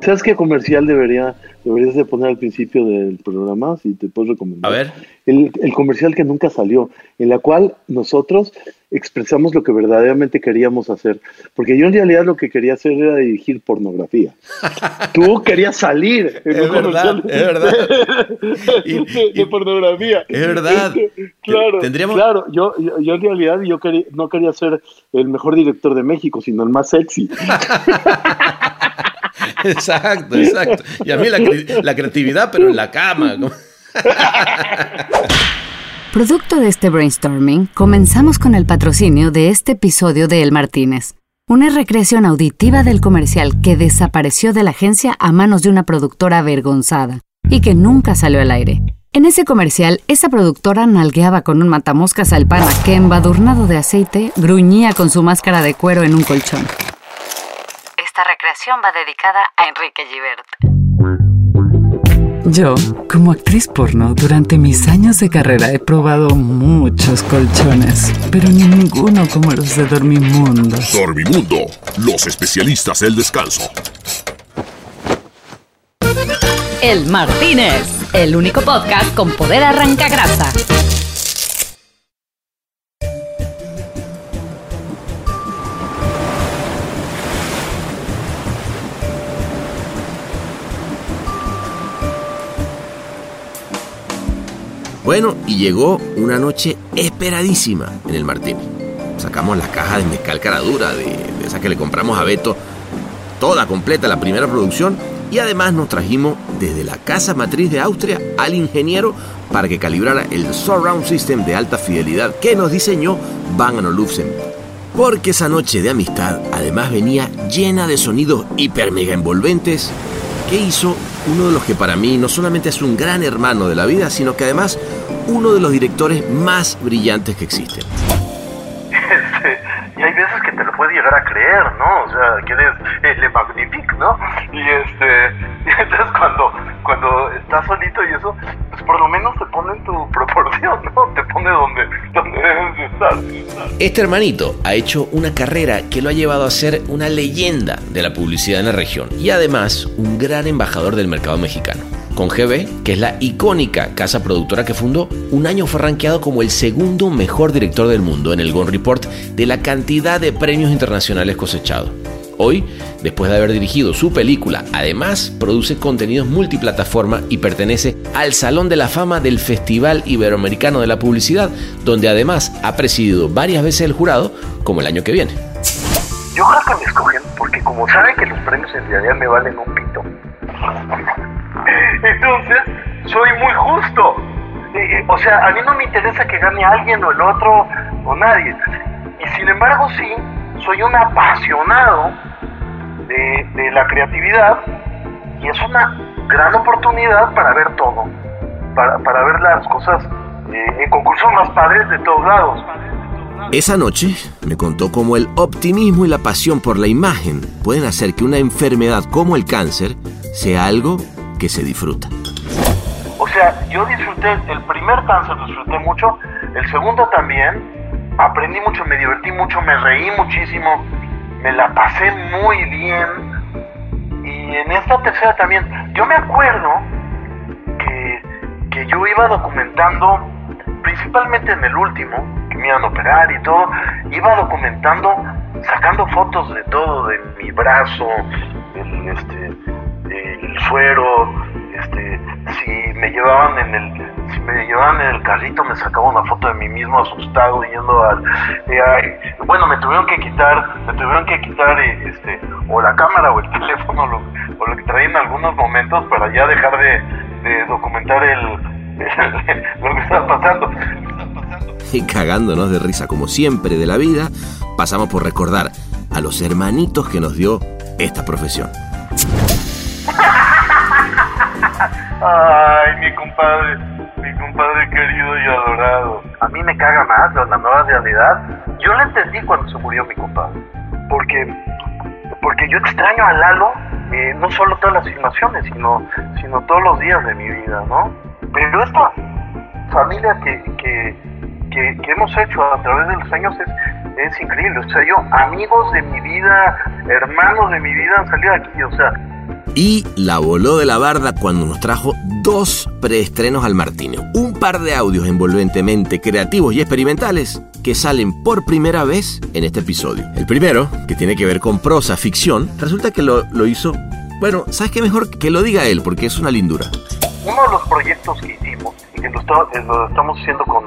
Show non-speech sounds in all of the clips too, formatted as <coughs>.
¿Sabes qué comercial debería, deberías de poner al principio del programa? Si te puedo recomendar. A ver. El, el comercial que nunca salió, en la cual nosotros expresamos lo que verdaderamente queríamos hacer. Porque yo en realidad lo que quería hacer era dirigir pornografía. <laughs> Tú querías salir en Es un verdad, comercial es verdad. <laughs> Y- de, de pornografía. Es verdad. <laughs> Claro, Tendríamos- claro. Yo, yo, yo en realidad yo quería, no quería ser el mejor director de México, sino el más sexy. Exacto, exacto. Y a mí la, cre- la creatividad, pero en la cama. <laughs> Producto de este brainstorming, comenzamos con el patrocinio de este episodio de El Martínez, una recreación auditiva del comercial que desapareció de la agencia a manos de una productora avergonzada y que nunca salió al aire. En ese comercial, esa productora nalgueaba con un matamoscas al pana que, embadurnado de aceite, gruñía con su máscara de cuero en un colchón. Esta recreación va dedicada a Enrique Givert. Yo, como actriz porno, durante mis años de carrera he probado muchos colchones, pero ninguno como los de Dormimundo. Dormimundo, los especialistas del descanso. El Martínez, el único podcast con poder arranca grasa. Bueno, y llegó una noche esperadísima en el Martini. Sacamos la caja de mezcal caradura, de, esa que le compramos a Beto, toda completa, la primera producción, y además nos trajimos desde la casa matriz de Austria al ingeniero para que calibrara el Surround System de alta fidelidad que nos diseñó Bang Olufsen. Porque esa noche de amistad además venía llena de sonidos hiper mega envolventes que hizo uno de los que para mí no solamente es un gran hermano de la vida, sino que además uno de los directores más brillantes que existen. Te lo puedes llegar a creer, ¿no? O sea, que eres eh, Le Magnifique, ¿no? Y este, <laughs> entonces cuando, cuando estás solito y eso, pues por lo menos te pone en tu proporción, ¿no? Te pone donde, donde debes de estar. Este hermanito ha hecho una carrera que lo ha llevado a ser una leyenda de la publicidad en la región y además un gran embajador del mercado mexicano. Con GB, que es la icónica casa productora que fundó, un año fue rankeado como el segundo mejor director del mundo en el Gone Report de la cantidad de premios internacionales cosechados. Hoy, después de haber dirigido su película, además produce contenidos multiplataforma y pertenece al Salón de la Fama del Festival Iberoamericano de la Publicidad, donde además ha presidido varias veces el jurado, como el año que viene. Yo creo que me escogen porque como saben que los premios en realidad me valen un pito. Entonces, soy muy justo. O sea, a mí no me interesa que gane alguien o el otro o nadie. Y sin embargo, sí, soy un apasionado de, la creatividad y es una gran oportunidad para ver todo, para, para ver las cosas eh, en concursos más padres de todos lados. Esa noche me contó cómo el optimismo y la pasión por la imagen pueden hacer que una enfermedad como el cáncer sea algo que se disfruta. O sea, yo disfruté el primer cáncer, disfruté mucho, el segundo también, aprendí mucho, me divertí mucho, me reí muchísimo, me la pasé muy bien. Y en esta tercera también, yo me acuerdo que, que yo iba documentando, principalmente en el último, que me iban a operar y todo, iba documentando, sacando fotos de todo, de mi brazo, el, este, el suero, este, si me llevaban en el si me llevaban en el carrito me sacaba una foto de mí mismo asustado yendo al bueno me tuvieron que quitar me tuvieron que quitar eh, este o la cámara o el <laughs> teléfono lo, o lo que traía en algunos momentos para ya dejar de, de documentar <laughs> el, lo que estaba pasando Y cagándonos de risa como siempre de la vida, pasamos por recordar a los hermanitos que nos dio esta profesión. Ay, mi compadre, mi compadre querido y adorado. A mí me caga más la nueva realidad. Yo la entendí cuando se murió mi compadre. Porque, porque yo extraño a Lalo, eh, no solo todas las filmaciones, sino, sino todos los días de mi vida, ¿no? Pero esta familia que, que, que, que hemos hecho a través de los años es, es increíble. O sea, yo, amigos de mi vida, hermanos de mi vida han salido aquí. O sea, Y la voló de la barda cuando nos trajo dos preestrenos al Martínez. Un par de audios envolventemente creativos y experimentales que salen por primera vez en este episodio. El primero, que tiene que ver con prosa, ficción, resulta que lo, lo hizo... Bueno, ¿sabes qué mejor que lo diga él? Porque es una lindura. Uno de los proyectos que hicimos y que lo, eh, estamos haciendo con,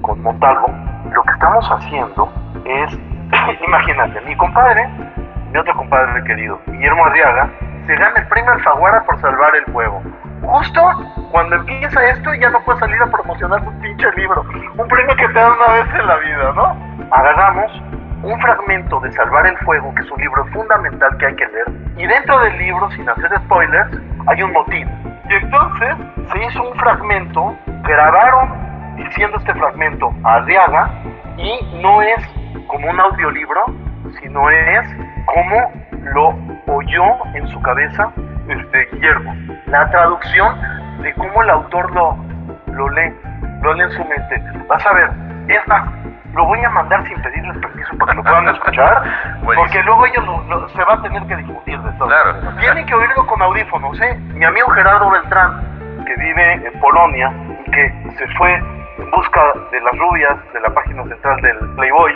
con Montalvo, lo que estamos haciendo es, <coughs> imagínate, mi compadre, mi otro compadre querido, Guillermo Arriaga, se gana el premio Alfaguara por salvar el fuego. Justo cuando empieza esto ya no puede salir a promocionar su pinche libro. Un premio que te dan una vez en la vida, ¿no? Agarramos un fragmento de Salvar el Fuego, que es un libro fundamental que hay que leer, y dentro del libro, sin hacer spoilers, hay un motín. Y entonces se hizo un fragmento, grabaron diciendo este fragmento a Arriaga, y no es como un audiolibro, sino es como lo oyó en su cabeza este Guillermo. La traducción de cómo el autor lo, lo lee, lo lee en su mente. Vas a ver, es más, lo voy a mandar sin pedirles permiso para que lo puedan escuchar, <laughs> porque luego ellos lo- lo- se va a tener que discutir de todo. Claro. Tienen que oírlo con audífonos, ¿eh? Mi amigo Gerardo Beltrán, que vive en Polonia y que se fue en busca de las rubias de la página central del Playboy,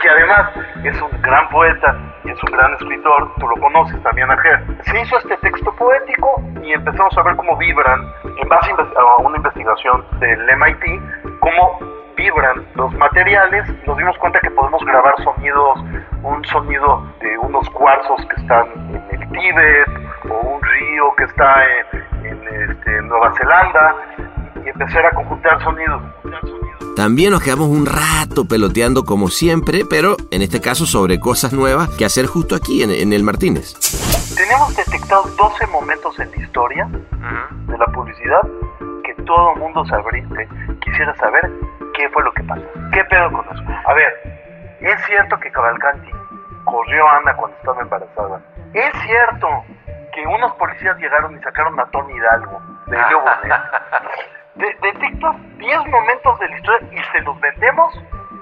que además es un gran poeta y es un gran escritor, tú lo conoces también a Ger. Se hizo este texto poético y empezamos a ver cómo vibran, en base a una investigación del MIT, cómo vibran los materiales, nos dimos cuenta que podemos grabar sonidos, un sonido de unos cuarzos que están en el Tíbet, o un río que está en, en, este, Nueva Zelanda, y empezar a conjuntar sonidos. También nos quedamos un rato peloteando como siempre, pero en este caso sobre cosas nuevas que hacer justo aquí en, en el Martínez. Tenemos detectado 12 momentos en la historia de la publicidad que todo el mundo sabría, quisiera saber qué fue lo que pasó. ¿Qué pedo con eso? A ver, es cierto que Cavalcanti corrió a Ana cuando estaba embarazada. Es cierto que unos policías llegaron y sacaron a Tony Hidalgo de Leo <laughs> se los vendemos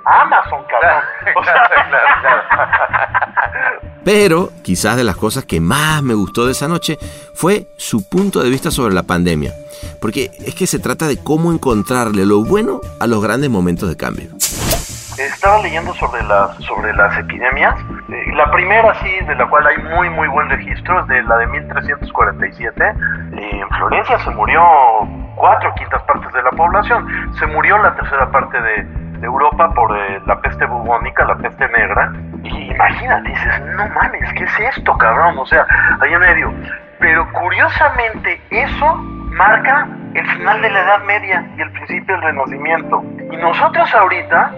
a Amazon, cabrón. <laughs> O sea, <laughs> Pero quizás de las cosas que más me gustó de esa noche fue su punto de vista sobre la pandemia. Porque es que se trata de cómo encontrarle lo bueno a los grandes momentos de cambio. Estaba leyendo sobre las sobre las epidemias. Eh, la primera sí, de la cual hay muy muy buen registro, es de la de 1347. Eh, en Florencia se murió cuatro quintas partes de la población. Se murió la tercera parte de, Europa por eh, la peste bubónica, la peste negra. Y imagínate, dices, no mames, ¿qué es esto, cabrón? O sea, ahí en medio. Pero curiosamente eso marca el final de la Edad Media y el principio del Renacimiento. Y nosotros ahorita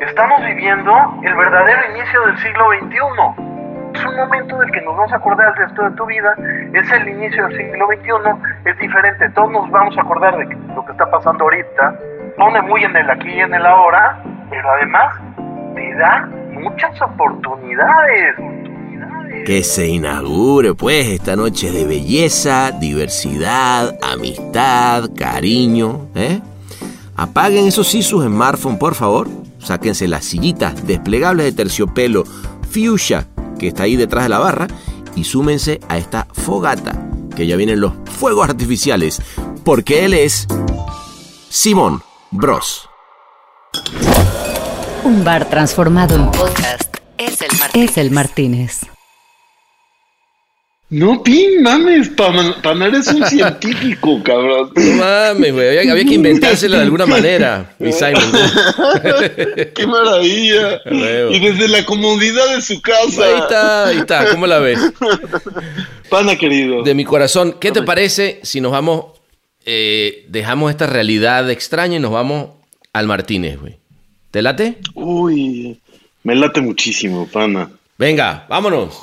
estamos viviendo el verdadero inicio del siglo XXI. Es un momento del que nos vamos a acordar el resto de tu vida. Es el inicio del siglo XXI. Es diferente. Todos nos vamos a acordar de lo que está pasando ahorita. Pone muy en el aquí y en el ahora. Pero además te da muchas oportunidades. Que se inaugure pues esta noche de belleza, diversidad, amistad, cariño. ¿eh? Apaguen eso sí sus smartphones, por favor. Sáquense las sillitas desplegables de terciopelo fuchsia que está ahí detrás de la barra y súmense a esta fogata que ya vienen los fuegos artificiales porque él es Simón Bros. Un bar transformado en podcast es el Martínez. Es el Martínez. No, pin, mames, Pan- Panar es un científico, <laughs> cabrón. No mames, güey. Había, había que inventárselo de alguna manera, mi Simon. <laughs> ¡Qué maravilla! Y desde la comodidad de su casa. Ahí está, ahí está. ¿Cómo la ves? <laughs> Pana querido. De mi corazón, ¿qué te parece si nos vamos, eh, dejamos esta realidad extraña y nos vamos al Martínez, güey? ¿Te late? Uy, me late muchísimo, pana. Venga, vámonos.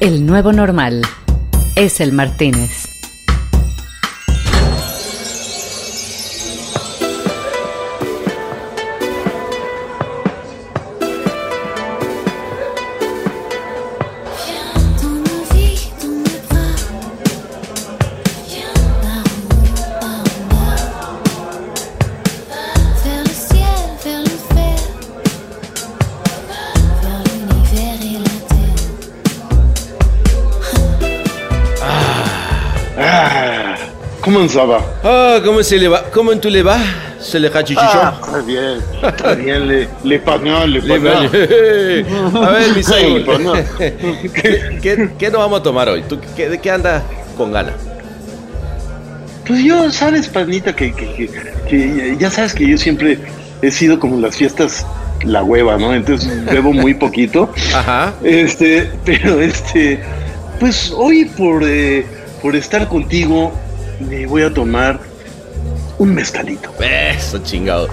El nuevo normal es el Martínez. Comment ça va? Ah, ¿cómo se le va? ¿Cómo tú le va? ¿Se le va, chichicho? Ah, très bien, très bien, les, les pagnons, les Le <laughs> A ver, mi no. <laughs> ¿qué, qué, qué nos vamos a tomar hoy? ¿Tú qué, ¿De qué andas con ganas? Pues yo, sabes, panita, que, que, que- que ya sabes que yo siempre he sido como en las fiestas la hueva, ¿no? Entonces bebo muy poquito. <laughs> Ajá. Este, pero este, pues hoy por, eh, por estar contigo me voy a tomar un mezcalito. Eso, chingado.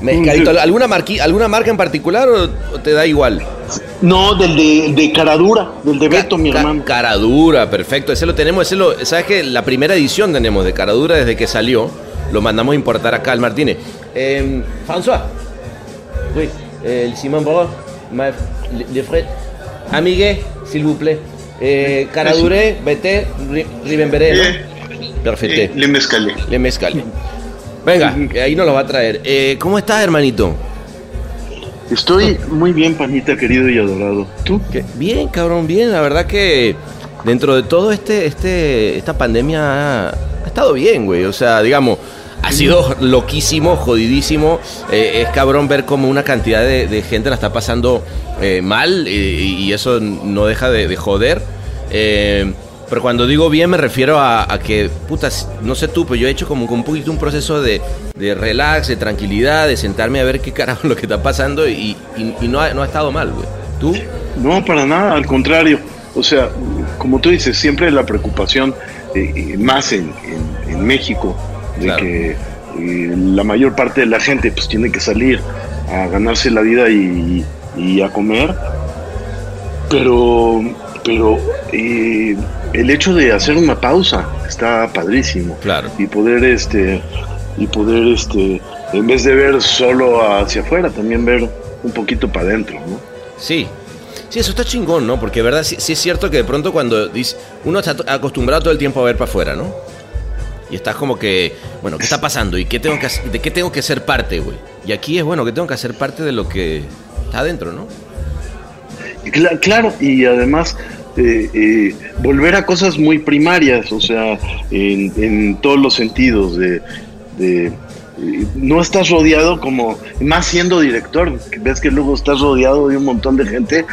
Mezcalito, ¿alguna, marqui- ¿Alguna marca en particular o, te da igual? No, del de, de Caradura, del de Beto, mi hermano. Caradura, perfecto. Ese lo tenemos, ese lo, sabes que la primera edición tenemos de Caradura desde que salió. Lo mandamos a importar acá al Martínez. Eh, François. Oui, el Simón Borro. Le, frais. Amigue, s'il vous plaît. Eh, Caradure, Ribemberé, ¿no? Eh, Perfecto. Eh, le mezcalé. Le mezcal. Venga, que ahí nos lo va a traer. Eh, ¿Cómo estás, hermanito? Estoy muy bien, panita, querido y adorado. ¿Tú? Que- Bien, cabrón, bien. La verdad que dentro de todo este, este, esta pandemia ha, ha estado bien, güey. O sea, digamos, ha sido loquísimo, jodidísimo. Eh, es cabrón ver cómo una cantidad de, de gente la está pasando eh, mal eh, y eso no deja de, de joder. Eh, pero cuando digo bien me refiero a, a que, putas, no sé tú, pero yo he hecho como un poquito un proceso de, de relax, de tranquilidad, de sentarme a ver qué carajo es <laughs> lo que está pasando y, y- y no, ha, no ha estado mal, güey. ¿Tú? No, para nada, al contrario. O sea, como tú dices, siempre la preocupación, eh, eh, más en, en- en México, de Claro. que eh, la mayor parte de la gente pues tiene que salir a ganarse la vida y, y a comer. Pero, pero eh, el hecho de hacer una pausa está padrísimo. Claro. Y poder, este, y poder, este, en vez de ver solo hacia afuera, también ver un poquito para adentro, ¿no? Sí. Sí, eso está chingón, ¿no? Porque, verdad, sí, sí es cierto que de pronto cuando dice, uno está acostumbrado todo el tiempo a ver para afuera, ¿no? Y estás como que, bueno, ¿qué está pasando? ¿Y qué tengo que hacer? ¿De qué tengo que ser parte, güey? Y aquí es, bueno, que tengo que hacer parte de lo que está adentro, ¿no? Cla- claro, y además eh, eh, volver a cosas muy primarias, o sea, en, todos los sentidos, de, de, eh, no estás rodeado como, más siendo director, ves que luego estás rodeado de un montón de gente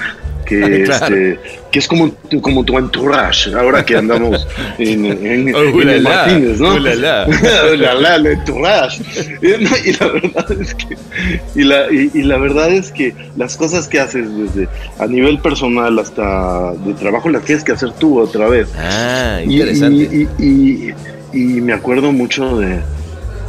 que, <laughs> Claro. este, que es como, tu- como tu entourage, ahora que andamos <laughs> en, en, Oh, en ulala, el Martínez, ¿no? ulala. Ulala, <laughs> el entourage. Eh, y la verdad es que y la, y, y la verdad es que las cosas que haces desde a nivel personal hasta de trabajo las tienes que hacer tú otra vez. Ah, interesante. Y- y me acuerdo mucho de.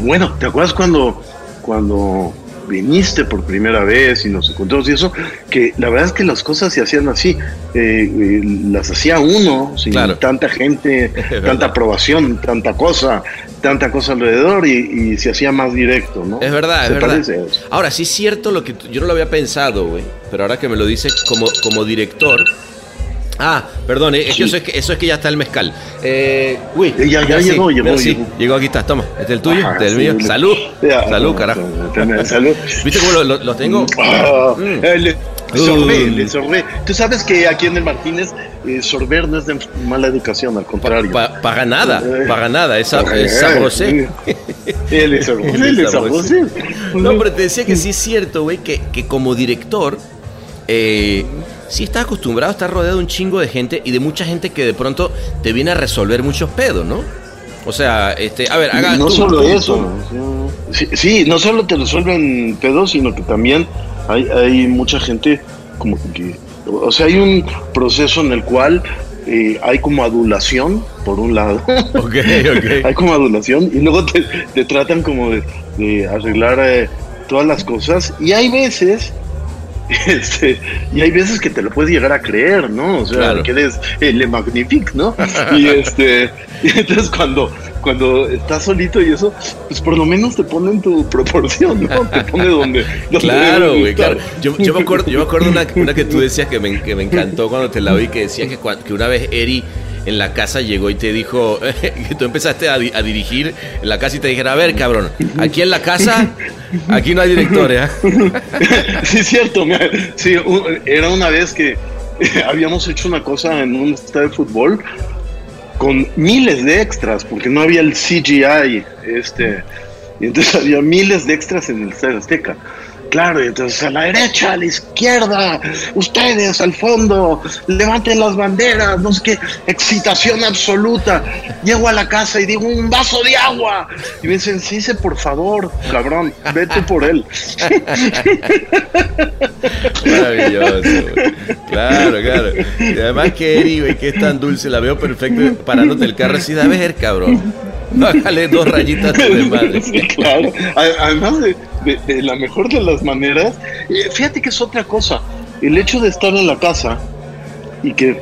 Bueno, ¿te acuerdas cuando, cuando viniste por primera vez y nos encontramos y eso? Que la verdad es que las cosas se hacían así. eh, eh, las hacía uno, sin Claro. tanta gente, <laughs> tanta aprobación, tanta cosa, tanta cosa alrededor y, y se hacía más directo, ¿no? Es verdad, es ¿Te verdad. eso? Ahora, sí es cierto lo que yo no lo había pensado, güey. Pero ahora que me lo dices como, como director. Ah, perdón, eh, es que eso es que eso es que ya está el mezcal. Eh, uy, ya- ya sí, llegó, llegó, llegó. Llegó, aquí está, toma. Este es el tuyo, Ajá, este es el mío. Salud. Ya, Salud, no, carajo. Salud. ¿Viste cómo lo, lo- lo tengo? Ah, Mm. eh, le sorbé, Uh. le sorbé. Tú sabes que aquí en el Martínez eh, sorber no es de mala educación, al contrario. Pa- paga nada, Eh. paga nada, es, es Eh, sabrosé. eh, <laughs> le sabrosé. sabrosé. No, pero te decía que sí es cierto, güey, que, que como director, eh, sí estás acostumbrado a estar rodeado de un chingo de gente y de mucha gente que de pronto te viene a resolver muchos pedos, ¿no? O sea, este, a ver, haga no tú, solo tú, eso. tú. Sí, sí, no solo te resuelven pedos, sino que también hay, hay mucha gente como que... O sea, hay un proceso en el cual eh, hay como adulación, por un lado. <laughs> Ok, ok. <laughs> hay como adulación y luego te, te tratan como de, de arreglar eh, todas las cosas y hay veces <laughs> este, y hay veces que te lo puedes llegar a creer, ¿no? O sea, Claro. que eres eh, le magnifique, ¿no? y <laughs> este, <laughs> y entonces cuando, cuando estás solito y eso, pues por lo menos te ponen tu proporción, ¿no? Te pone donde, donde Claro, güey, claro. Yo, yo me acuerdo, yo me acuerdo una, una que tú decías que me, que me encantó cuando te la vi, que decía que, que una vez Eri en la casa llegó y te dijo <laughs> que tú empezaste a, di- a dirigir en la casa y te dijera, a ver, cabrón, aquí en la casa, aquí no hay directores, ¿ah?". <laughs> sí, cierto. Sí, era una vez que <laughs> habíamos hecho una cosa en un estadio de fútbol con miles de extras, porque no había el CGI, este, y entonces había miles de extras en el Estadio Azteca. Claro, y entonces a la derecha, a la izquierda, ustedes al fondo, levanten las banderas, no sé qué, excitación absoluta. Llego a la casa y digo, un vaso de agua. Y me dicen, sí, por favor, cabrón, vete por él. Maravilloso. Claro, claro. Y además que Eri, que es tan dulce, la veo perfecto parándote el carro así, da ver, cabrón. Bájale dos rayitas de <laughs> desmadre. Sí, claro. Además de, de- de la mejor de las maneras, eh, fíjate que es otra cosa. El hecho de estar en la casa y que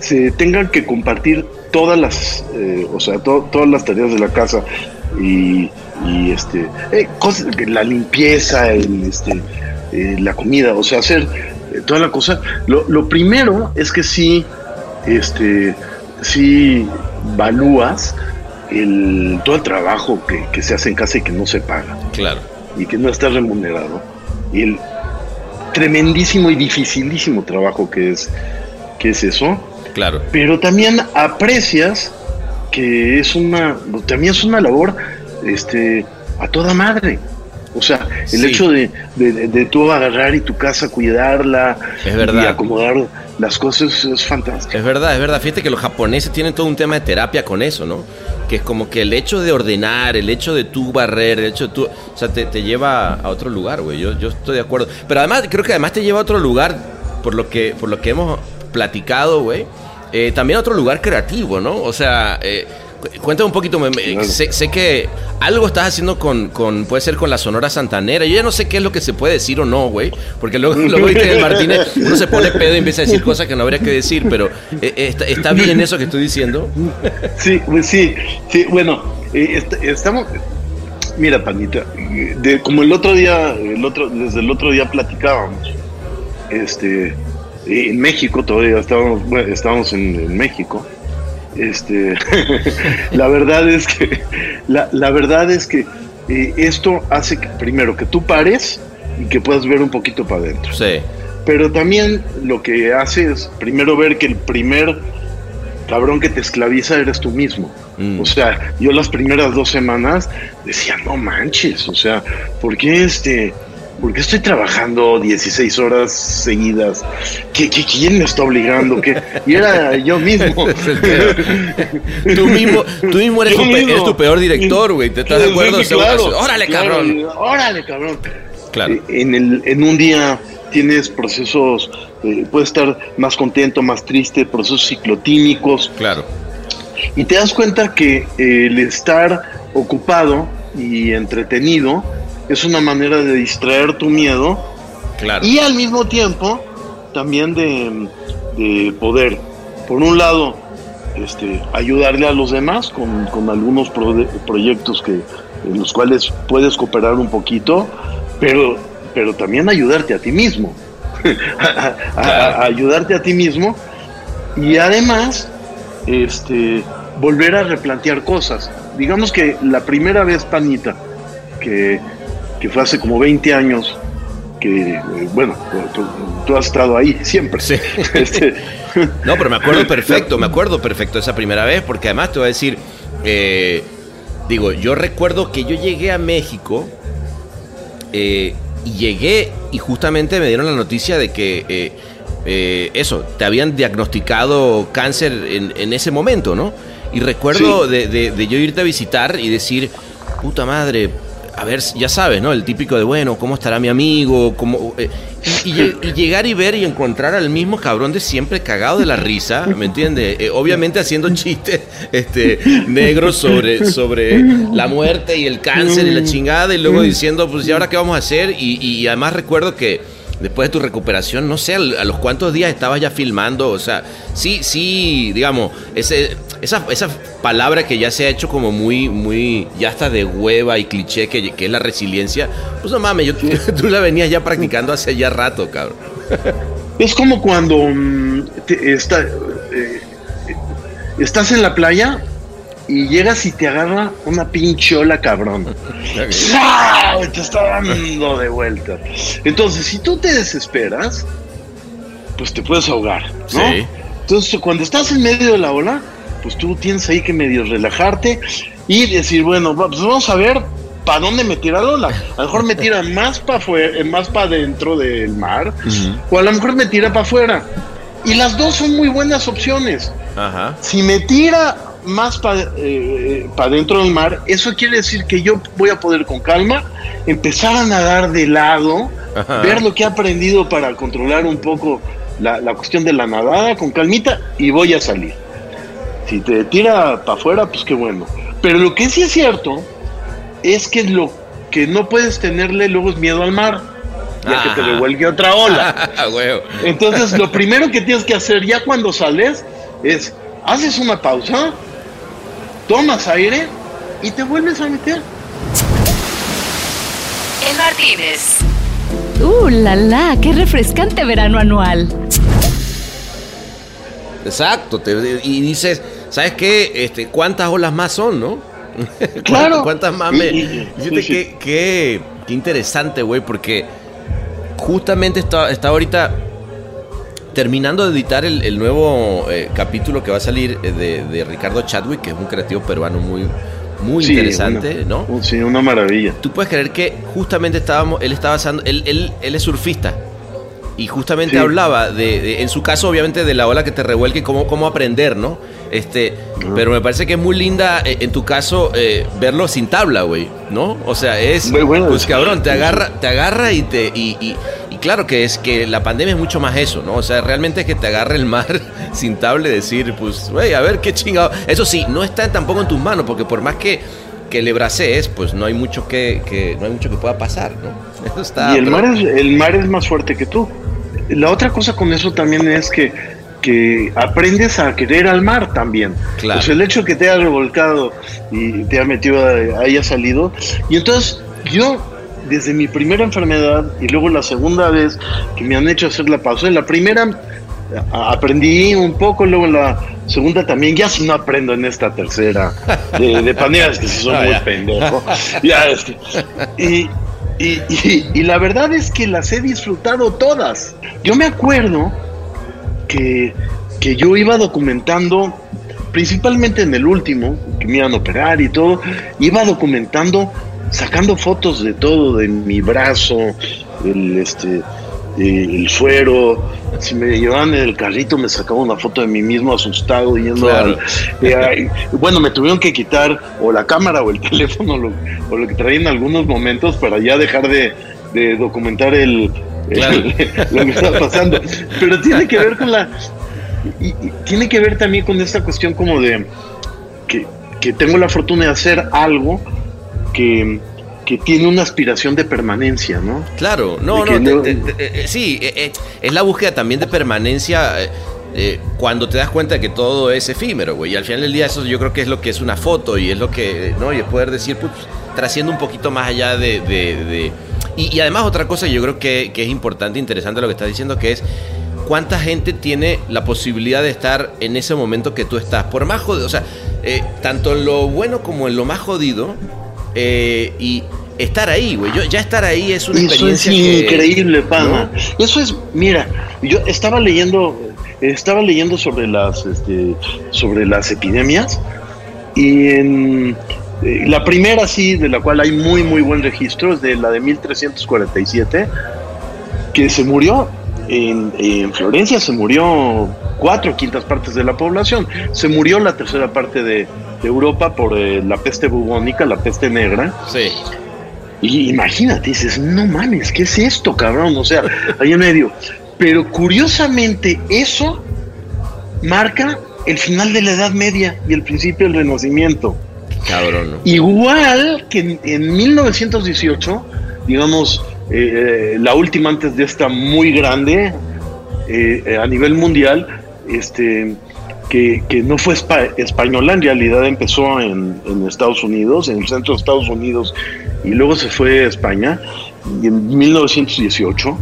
se tengan que compartir todas las, eh, o sea, to- todas las tareas de la casa y, y, este, eh, cosas, la limpieza, el, este, eh, la comida, o sea, hacer toda la cosa. Lo, lo primero es que sí, este, sí valúas el, todo el trabajo que, que se hace en casa y que no se paga Claro. y que no está remunerado. Y el tremendísimo y dificilísimo trabajo que es, que es eso. Claro. Pero también aprecias que es una, también es una labor este, a toda madre. O sea, el Sí. hecho de, de, de- tú agarrar y tu casa cuidarla Es verdad. y acomodar las cosas es fantástico. Es verdad, es verdad. Fíjate que los japoneses tienen todo un tema de terapia con eso, ¿no? Que es como que el hecho de ordenar, el hecho de tú barrer, el hecho de tú... O sea, te, te lleva a otro lugar, güey. Yo, yo estoy de acuerdo. Pero además, creo que además te lleva a otro lugar, por lo que, por lo que hemos platicado, güey. eh, también a otro lugar creativo, ¿no? O sea... Eh, Cuéntame un poquito, me- sé, sé que algo estás haciendo con, con, puede ser con la Sonora Santanera. Yo ya no sé qué es lo que se puede decir o no, güey. Porque luego, <laughs> luego el Martínez, uno se pone pedo y empieza a decir cosas que no habría que decir, pero eh, eh, está, está bien eso que estoy diciendo. Sí, pues sí, sí, bueno, eh, est- estamos, mira, panita, de, como el otro día, el otro, desde el otro día platicábamos, este, en México todavía estábamos, bueno, estábamos en, en México, este, <laughs> la verdad es que, la, la verdad es que eh, esto hace que, primero, que tú pares y que puedas ver un poquito para adentro Sí, pero también lo que hace es primero ver que el primer cabrón que te esclaviza eres tú mismo. Mm. O sea, yo las primeras dos semanas decía, no manches, o sea, ¿por qué este... ¿Por qué estoy trabajando 16 horas seguidas? ¿Qué, qué, quién me está obligando? ¿Qué? Y era yo mismo. <laughs> tú mismo, tú mismo eres, tu, eres peor director, güey. ¿Te estás de acuerdo? sí, claro, Órale, claro, cabrón. Órale, cabrón. Claro. En, el, en un día tienes procesos, eh, puedes estar más contento, más triste, procesos ciclotímicos, Claro. y te das cuenta que eh, el estar ocupado y entretenido es una manera de distraer tu miedo Claro. y al mismo tiempo también de, de poder, por un lado, este, ayudarle a los demás con, con algunos pro- proyectos que, en los cuales puedes cooperar un poquito, pero, pero también ayudarte a ti mismo. <laughs> a, ayudarte a ti mismo y además este, volver a replantear cosas. Digamos que la primera vez, Panita, que, que fue hace como 20 años, que, eh, bueno, tú, tú has estado ahí siempre. Sí. <laughs> Este, No, pero me acuerdo <laughs> perfecto, me acuerdo perfecto esa primera vez, porque además te voy a decir, eh, digo, yo recuerdo que yo llegué a México eh, y llegué y justamente me dieron la noticia de que eh, eh, eso, te habían diagnosticado cáncer en, en ese momento, ¿no? Y recuerdo Sí. de, de- de yo irte a visitar y decir, puta madre, a ver, ya sabes, ¿no? El típico de, bueno, ¿cómo estará mi amigo? ¿Cómo, eh, y, y lle- y llegar y ver y encontrar al mismo cabrón de siempre cagado de la risa, ¿me entiendes? Eh, obviamente haciendo chistes este, negros sobre, sobre la muerte y el cáncer y la chingada y luego diciendo, pues, ¿y ahora qué vamos a hacer? Y, y además recuerdo que después de tu recuperación, no sé, a los cuantos días estabas ya filmando, o sea, sí, sí, digamos, ese, esa, esa palabra que ya se ha hecho como muy, muy, ya está de hueva y cliché, que, que es la resiliencia, pues no mames, yo, tú <laughs> la venías ya practicando hace ya rato, cabrón. es como cuando mm, te- está, eh, estás en la playa y llegas y te agarra una pinchola cabrón. <laughs> ¡Zau! Te está dando de vuelta. Entonces, si tú te desesperas, pues te puedes ahogar, ¿no? Sí. Entonces, cuando estás en medio de la ola, pues tú tienes ahí que medio relajarte y decir, bueno, pues vamos a ver para dónde me tira Lola. A lo mejor me tira más para más para dentro del mar, o a lo mejor me tira para afuera. Y las dos son muy buenas opciones. Ajá. Si me tira más para dentro del mar, eso quiere decir que yo voy a poder con calma empezar a nadar de lado, Ajá. ver lo que he aprendido para controlar un poco la, la cuestión de la nadada con calmita y voy a salir. Si te tira para afuera, pues qué bueno. Pero lo que sí es cierto es que lo que no puedes tenerle luego es miedo al mar, ya que te Ajá. revuelque otra ola. <laughs> Entonces, lo primero que tienes que hacer ya cuando sales es, haces una pausa, tomas aire y te vuelves a meter. El Martínez. ¡Uh, la la! ¡Qué refrescante verano anual! Exacto. te- y dices, ¿sabes qué? Este, ¿Cuántas olas más son, no? <laughs> Claro. ¿Cuántas más me.? Sí, sí. qué, qué- qué interesante, güey, porque justamente está, está ahorita terminando de editar el, el nuevo eh, capítulo que va a salir eh, de, de Ricardo Chadwick, que es un creativo peruano muy, muy Sí, interesante, una- ¿no? Sí, una maravilla. Tú puedes creer que justamente estábamos, él estaba basando, él, él, él es surfista. Y justamente Sí. hablaba de, de- en su caso, obviamente, de la ola que te revuelque y cómo, cómo aprender, ¿no? Este, pero me parece que es muy linda, eh, en tu caso, eh, verlo sin tabla, güey, ¿no? O sea, es, Muy bueno. pues cabrón, te agarra, te agarra y te, y, y- y claro que es que la pandemia es mucho más eso, ¿no? O sea, realmente es que te agarre el mar <laughs> sin tabla y decir, pues, güey, a ver qué chingado. Eso sí, no está tampoco en tus manos, porque por más que, que le bracees, pues no hay mucho que, que, no hay mucho que pueda pasar, ¿no? <laughs> Eso está. y el mar, es, el mar es más fuerte que tú. La otra cosa con eso también es que, que aprendes a querer al mar también. Claro. Pues el hecho que te haya revolcado y te haya metido, a- haya salido. Y entonces yo, desde mi primera enfermedad y luego la segunda vez que me han hecho hacer la pausa, en la primera aprendí un poco, luego en la segunda también, ya si no aprendo en esta tercera, de, de paneras que soy Ah, <laughs> muy ya. pendejo. Ya, es que- y, y, y- y la verdad es que las he disfrutado todas. Yo me acuerdo que, que yo iba documentando, principalmente en el último, que me iban a operar y todo, iba documentando, sacando fotos de todo, de mi brazo, el, este, el suero. Si me llevaban en el carrito, me sacaba una foto de mí mismo asustado yendo Claro. al- eh, bueno, me tuvieron que quitar o la cámara o el <laughs> teléfono lo- o lo que traía en algunos momentos para ya dejar de, de documentar el, Claro. <laughs> lo que está pasando. Pero tiene que ver con la. y- y tiene que ver también con esta cuestión como de que, que tengo la fortuna de hacer algo que, que tiene una aspiración de permanencia, ¿no? Claro, no, no, te- no- te- te- eh, eh, sí, eh, es la búsqueda también de permanencia eh, cuando te das cuenta de que todo es efímero, güey. Y al final del día eso yo creo que es lo que es una foto y es lo que, ¿no? Y es poder decir, pues, trasciende un poquito más allá de... de- de- Y, y además otra cosa yo creo que, que es importante, interesante lo que estás diciendo, que es cuánta gente tiene la posibilidad de estar en ese momento que tú estás. Por más jodido, o sea, eh, tanto en lo bueno como en lo más jodido, eh, y estar ahí, güey. Yo, ya estar ahí es una Eso es experiencia que- increíble, Pama. ¿no? Eso es, mira, yo estaba leyendo, estaba leyendo sobre las, este, sobre las epidemias y en eh, la primera sí, de la cual hay muy muy buen registro es de la de 1347, que se murió en, en Florencia, se murió cuatro quintas partes de la población, se murió la tercera parte de, de Europa por eh, la peste bubónica, la peste negra. Sí. Y imagínate, dices, no mames, ¿qué es esto, cabrón? O sea, ahí en medio. Pero curiosamente, eso marca el final de la Edad Media y el principio del Renacimiento. Cabrón. Igual que en, en 1918, digamos, eh, eh, la última antes de esta muy grande eh, a nivel mundial, este, que, que no fue espa- española, en realidad empezó en, Estados Unidos, en el centro de Estados Unidos, y luego se fue a España, en 1918.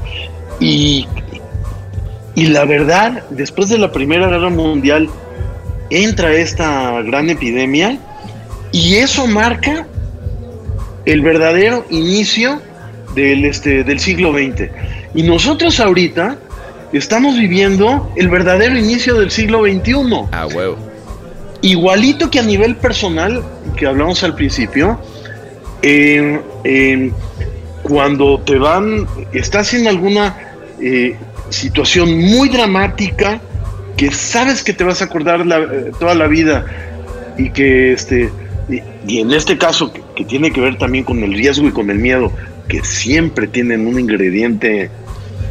Y, y la verdad, después de la Primera Guerra Mundial, entra esta gran epidemia y eso marca el verdadero inicio del, este, del siglo XX. Y nosotros ahorita estamos viviendo el verdadero inicio del siglo XXI. Ah, huevo. igualito que a nivel personal, que hablamos al principio, eh, eh, cuando te van, estás en alguna eh, situación muy dramática que sabes que te vas a acordar la- eh, toda la vida y que este y, en este caso que, que tiene que ver también con el riesgo y con el miedo que siempre tienen un ingrediente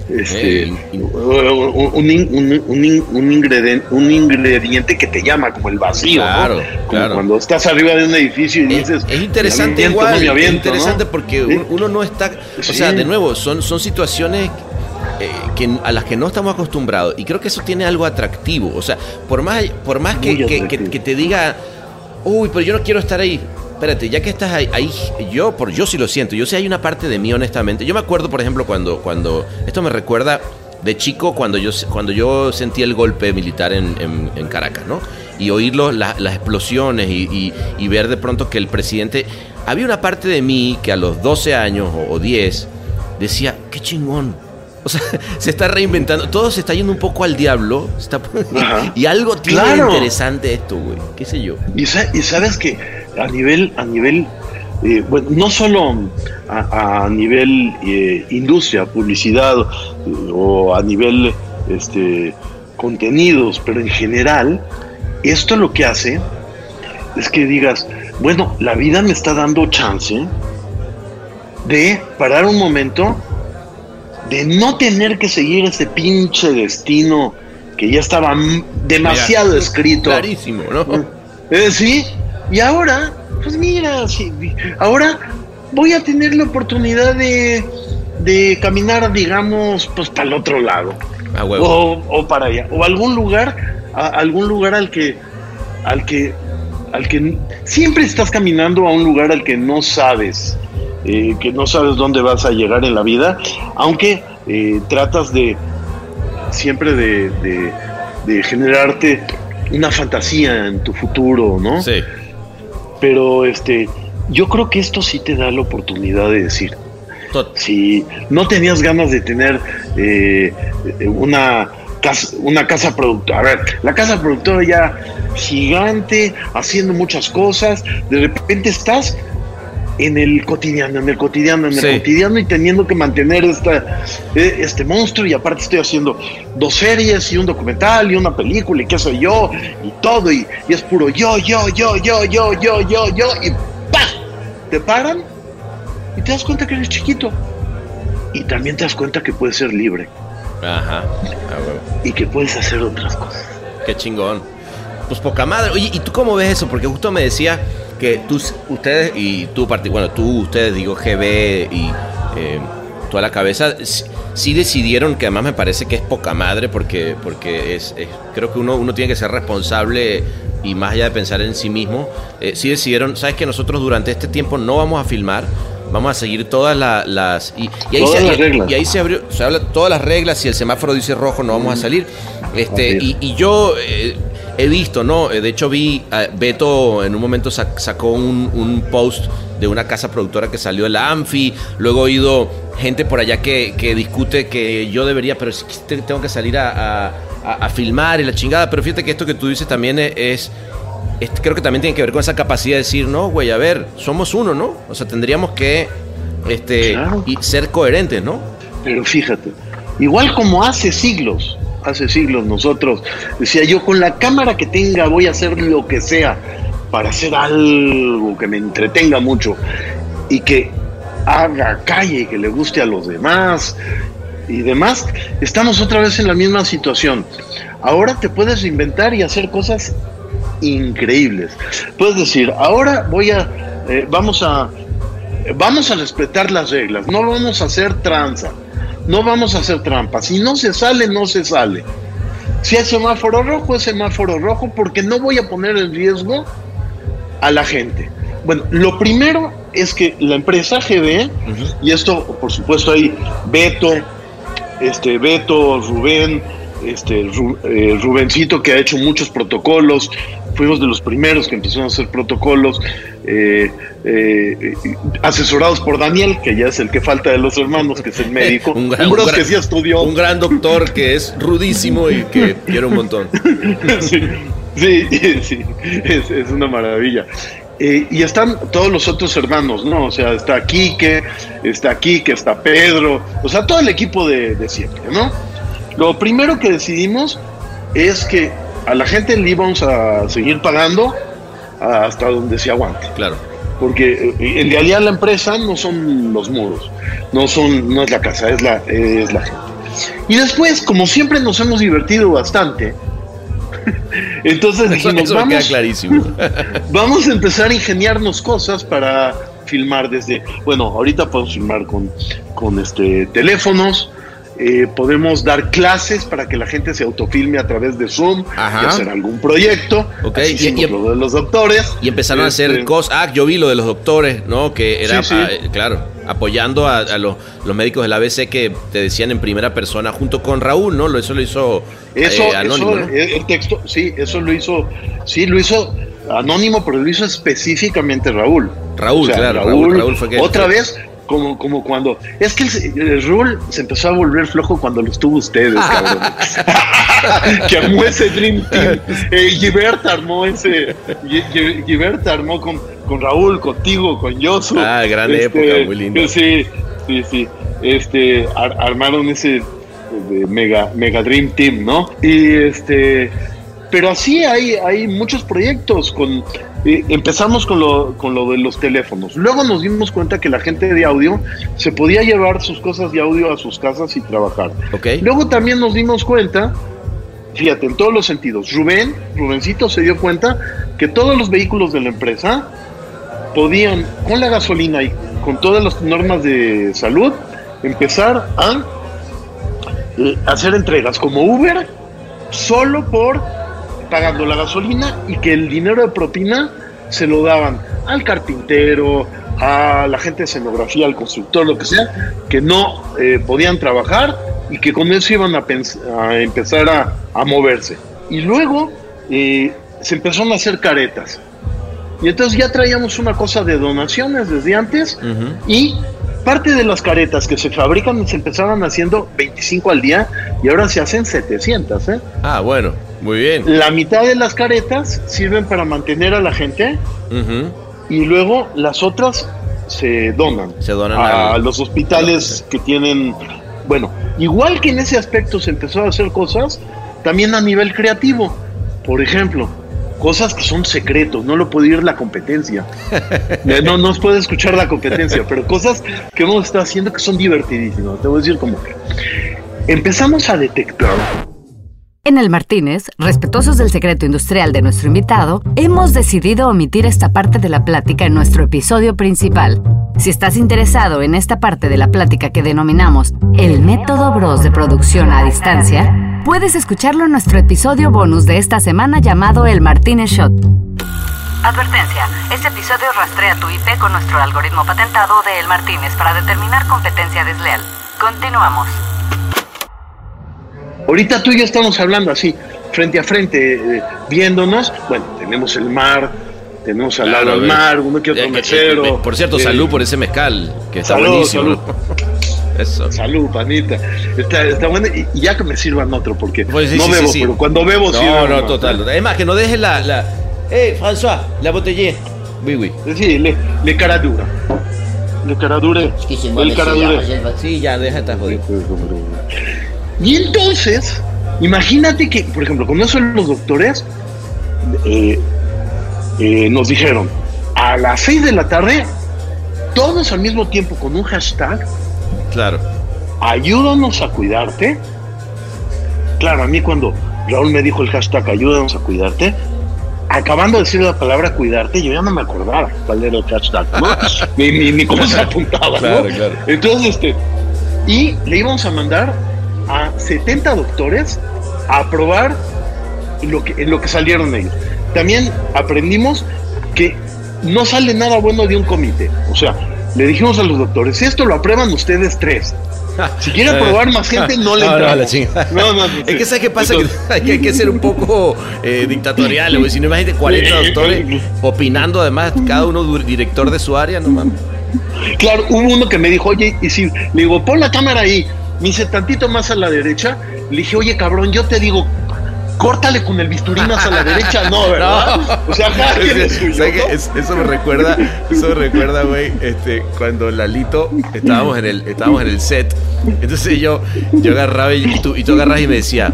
este, un, un un- un in- un ingrediente, un ingrediente que te llama como el vacío, ¿no? Claro, Como claro. cuando estás arriba de un edificio y Es, dices es interesante "Me aviento, igual, no es aviento", ¿no? interesante porque Sí. uno no está, o Sí. sea, de nuevo, son, son situaciones eh, que, a las que no estamos acostumbrados y creo que eso tiene algo atractivo, o sea, por más, por más que, que te diga, uy, pero yo no quiero estar ahí. Espérate, ya que estás ahí, ahí, yo por yo sí lo siento. Yo sé hay una parte de mí honestamente. Yo me acuerdo, por ejemplo, cuando cuando esto me recuerda de chico cuando yo cuando yo sentí el golpe militar en, Caracas, ¿no? Y la- las explosiones y ver de pronto que el presidente... Había una parte de mí que a los 12 años o, o 10 decía, qué chingón. O sea, <laughs> se está reinventando. Todo se está yendo un poco al diablo. está- y algo tiene Claro. interesante esto, güey. ¿Qué sé yo? Y, sa- y sabes que a nivel, a nivel, eh, bueno, no solo a, a nivel eh, industria, publicidad eh, o a nivel este, contenidos, pero en general, esto lo que hace es que digas, bueno, la vida me está dando chance de parar un momento, de no tener que seguir ese pinche destino que ya estaba demasiado Mira, escrito. Clarísimo, ¿no? Eh, sí, y ahora, pues mira, sí, ahora voy a tener la oportunidad de, de caminar, digamos, pues para el otro lado, A huevo. o, o para allá, o algún lugar, a- algún lugar al que, al que, al que siempre estás caminando a un lugar al que no sabes, eh, que no sabes dónde vas a llegar en la vida, aunque eh, tratas de siempre de, de- de generarte una fantasía en tu futuro, ¿no? Sí. Pero este, yo creo que esto sí te da la oportunidad de decir, Tot- si no tenías ganas de tener eh, una casa, una casa productora, a ver, la casa productora ya gigante, haciendo muchas cosas, de repente estás en el cotidiano, en el cotidiano, en el Sí. cotidiano y teniendo que mantener esta, eh, este monstruo y aparte estoy haciendo dos series y un documental y una película y qué sé yo y todo y, y es puro yo, yo, yo, yo, yo, yo, yo, yo y ¡pah! Te paran y te das cuenta que eres chiquito y también te das cuenta que puedes ser libre Ajá. A huevo. y que puedes hacer otras cosas. Qué chingón. Pues poca madre. Oye, ¿y tú cómo ves eso? Porque justo me decía que tú, ustedes y tú, bueno, tú, ustedes, digo, GB y eh, toda la cabeza, sí, decidieron, que además me parece que es poca madre, porque, porque es, es- creo que uno, uno tiene que ser responsable y más allá de pensar en sí mismo, eh, sí decidieron, sabes que nosotros durante este tiempo no vamos a filmar, vamos a seguir todas la- las... Y, y ahí Todas se, las reglas. y ahí se abrió, se habla todas las reglas, si el semáforo dice rojo no vamos a salir. Este, y yo eh, he visto, ¿no? Eh, De hecho vi, Beto en un momento sac- sacó un, un post de una casa productora que salió de la Anfi, luego he oído gente por allá que, que discute que yo debería, pero que tengo que salir a, a- a- a filmar y la chingada, pero fíjate que esto que tú dices también es... es- creo que también tiene que ver con esa capacidad de decir, no, güey, a ver, somos uno, ¿no? O sea, tendríamos que este, Claro. y ser coherentes, ¿no? Pero fíjate, igual como hace siglos, hace siglos nosotros, decía yo, con la cámara que tenga voy a hacer lo que sea para hacer algo que me entretenga mucho y que haga calle, que le guste a los demás y demás, estamos otra vez en la misma situación. Ahora te puedes inventar y hacer cosas increíbles. Puedes decir, ahora voy a, eh, vamos a, vamos a respetar las reglas, no vamos a hacer tranza, no vamos a hacer trampa. Si no se sale, no se sale. Si es semáforo rojo, es semáforo rojo, porque no voy a poner en riesgo a la gente. Bueno, lo primero es que la empresa GB, y esto por supuesto hay Beto, este Beto, Rubén, este eh, Rubencito que ha hecho muchos protocolos, fuimos de los primeros que empezaron a hacer protocolos, eh, eh, asesorados por Daniel, que ya es el que falta de los hermanos, que es el médico, <laughs> un, gran- gran- que sí estudió. Un gran doctor que es rudísimo y que quiero un montón. <laughs> Sí. Sí, sí, es, es una maravilla. Eh, y están todos los otros hermanos, ¿no? O sea, está Quique, está Quique, está Pedro, o sea, todo el equipo de, de siempre, ¿no? Lo primero que decidimos es que a la gente le íbamos a seguir pagando hasta donde se aguante. Claro. Porque eh, en realidad la empresa no son los muros, no son, no es la casa, es la, es la gente. Y después, como siempre nos hemos divertido bastante, <laughs> entonces Eso, dijimos, eso queda vamos, clarísimo. <laughs> vamos a empezar a ingeniarnos cosas para filmar desde, bueno, ahorita podemos filmar con, con este, teléfonos, eh, podemos dar clases para que la gente se autofilme a través de Zoom Ajá. y hacer algún proyecto. Ok, Así y- lo de los doctores. Y empezaron a hacer Este, cosas. Ah, yo vi lo de los doctores, ¿no? Que era, Sí, sí. ah, eh, claro, apoyando a, a los, los médicos del ABC que te decían en primera persona junto con Raúl, ¿no? Eso lo hizo Eso, eh, Anónimo, eso, ¿no? eh, el texto, sí, eso lo hizo, sí, lo hizo anónimo, pero lo hizo específicamente Raúl. Raúl, claro, Raúl- Raúl fue que- Otra vez, como, como cuando. Es que el, el Raúl se empezó a volver flojo cuando los tuvo ustedes, cabrón. <laughs> que armó ese Dream Team. Eh, Gilbert armó ese. Gi- Gi- Gilbert armó con, con Raúl, contigo, con Yosu. Ah, gran época, muy lindo. Sí, sí, sí. Este, ar- armaron ese de mega, mega Dream Team, ¿no? Y este, pero así hay, hay muchos proyectos con eh, empezamos con lo, con lo de los teléfonos. Luego nos dimos cuenta que la gente de audio se podía llevar sus cosas de audio a sus casas y trabajar. Luego también nos dimos cuenta, fíjate, en todos los sentidos, Rubén, Rubencito se dio cuenta que todos los vehículos de la empresa podían, con la gasolina y con todas las normas de salud, empezar a eh, hacer entregas como Uber solo por pagando la gasolina y que el dinero de propina se lo daban al carpintero, a la gente de escenografía, al constructor, lo que sea, que no eh, podían trabajar y que con eso iban a, a empezar a, a moverse. Y luego eh, se empezaron a hacer caretas. Y entonces ya traíamos una cosa de donaciones desde antes Ujú. y parte de las caretas que se fabrican se empezaron haciendo 25 al día y ahora se hacen 700. ¿eh? Ah, bueno, muy bien. La mitad de las caretas sirven para mantener a la gente y luego las otras se donan Se donan a los hospitales que tienen... Bueno, igual que en ese aspecto se empezó a hacer cosas, también a nivel creativo. Por ejemplo, cosas que son secretos, no lo puede ir la competencia. <laughs> Eh, No nos puede escuchar la competencia, pero cosas que hemos estado haciendo que son divertidísimas. Te voy a decir como que empezamos a detectar En el Martínez, respetuosos del secreto industrial de nuestro invitado, hemos decidido omitir esta parte de la plática en nuestro episodio principal. Si estás interesado en esta parte de la plática que denominamos el método Bros de producción a distancia, puedes escucharlo en nuestro episodio bonus de esta semana llamado El Martínez Shot. Advertencia, este episodio rastrea tu IP con nuestro algoritmo patentado de El Martínez para determinar competencia desleal. Continuamos. Ahorita tú y yo estamos hablando así, frente a frente, eh, viéndonos. Bueno, tenemos el mar, tenemos al Claro, lado del eh, mar, uno que otro eh, eh, mesero. eh, Por cierto, eh, salud por ese mezcal, que está salud, buenísimo. salud. <laughs> Eso. Salud, panita. Está, está bueno y, y ya que me sirvan otro, porque Pues sí, no sí, bebo, sí, sí. pero cuando bebo sí. No, no, más, total. Es más, que no dejes la. la... Eh, François, la botellé. Oui, oui. ¿eh? Sí, le, le cara dura. Le cara dure. El cara dure. Sí, ya, deja esta jodida. Y entonces, imagínate que, por ejemplo, con eso los doctores eh, eh, nos dijeron a las 6 de la tarde, todos al mismo tiempo con un hashtag, Claro. ayúdanos a cuidarte. Claro, a mí cuando Raúl me dijo el hashtag ayúdanos a cuidarte, acabando de decir la palabra cuidarte, yo ya no me acordaba cuál era el hashtag, ¿no? <laughs> ni, ni, ni cómo se apuntaba, ¿no? Claro, claro. Entonces, este, y le íbamos a mandar a 70 doctores a probar lo que, lo que salieron ellos. También aprendimos que no sale nada bueno de un comité. O sea, le dijimos a los doctores, esto lo aprueban ustedes tres. <laughs> Si quieren probar más gente, no le No, no, entramos. chingada. No, no, no, Es que. ¿sabes qué pasa? Que, <laughs> hay que ser un poco eh, dictatorial, güey. Si no imagínate 40 doctores opinando, además, cada uno director de su área, no mames. Claro, hubo uno que me dijo, oye, y si le digo, pon la cámara ahí, me hice tantito más a la derecha, le dije, oye, cabrón, yo te digo, córtale con el bisturí más a la derecha, no, <laughs> ¿verdad? O sea, cada quien es suyo, ¿Sabes qué? ¿no? Es- eso me recuerda, eso me recuerda, güey, este, cuando Lalito estábamos en el, estábamos en el set. Entonces yo, yo agarraba y tú, y tú agarras y me decía,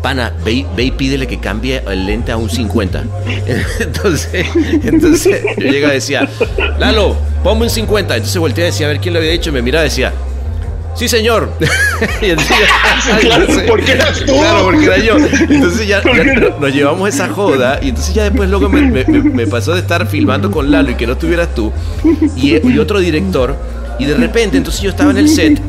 pana, ve, ve y pídele que cambie el lente a un 50. <laughs> Entonces, entonces yo llegaba y decía, Lalo, ponme un 50. Entonces volteé y decía, a ver quién lo había dicho, y me miraba y decía, Sí, señor. <laughs> Y entonces- <laughs> Claro, entonces- porque eras tú. Claro, porque era yo. <laughs> Entonces ya, nos llevamos esa joda y entonces ya después luego me, me- me- me pasó de estar filmando con Lalo y que no estuvieras tú y, y otro director y de repente entonces yo estaba en el set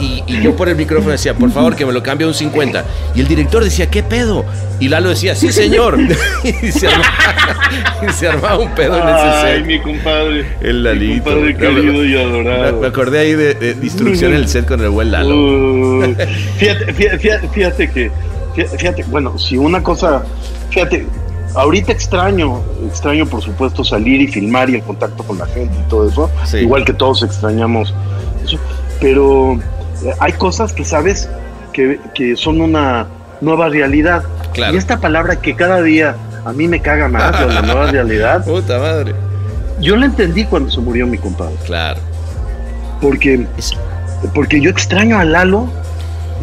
y, y yo por el micrófono decía, por favor que me lo cambie a un 50 y el director decía, ¿qué pedo? Y Lalo decía, sí señor. <laughs> <laughs> y, se armaba, y se armaba un pedo en ese Ay, set. mi compadre. El Mi Lalito. compadre No, querido y adorado. me acordé ahí de, de instrucción en el set con el buen Lalo. Uh, <laughs> fíjate, fíjate, fíjate, que, fíjate, bueno, si una cosa, fíjate, ahorita extraño, extraño por supuesto salir y filmar y el contacto con la gente y todo eso, Sí. igual que todos extrañamos eso, pero hay cosas que sabes que, que son una nueva realidad. Claro. Y esta palabra que cada día a mí me caga más, la nueva <laughs> realidad, Puta madre. yo la entendí cuando se murió mi compadre, Claro. porque porque yo extraño a Lalo,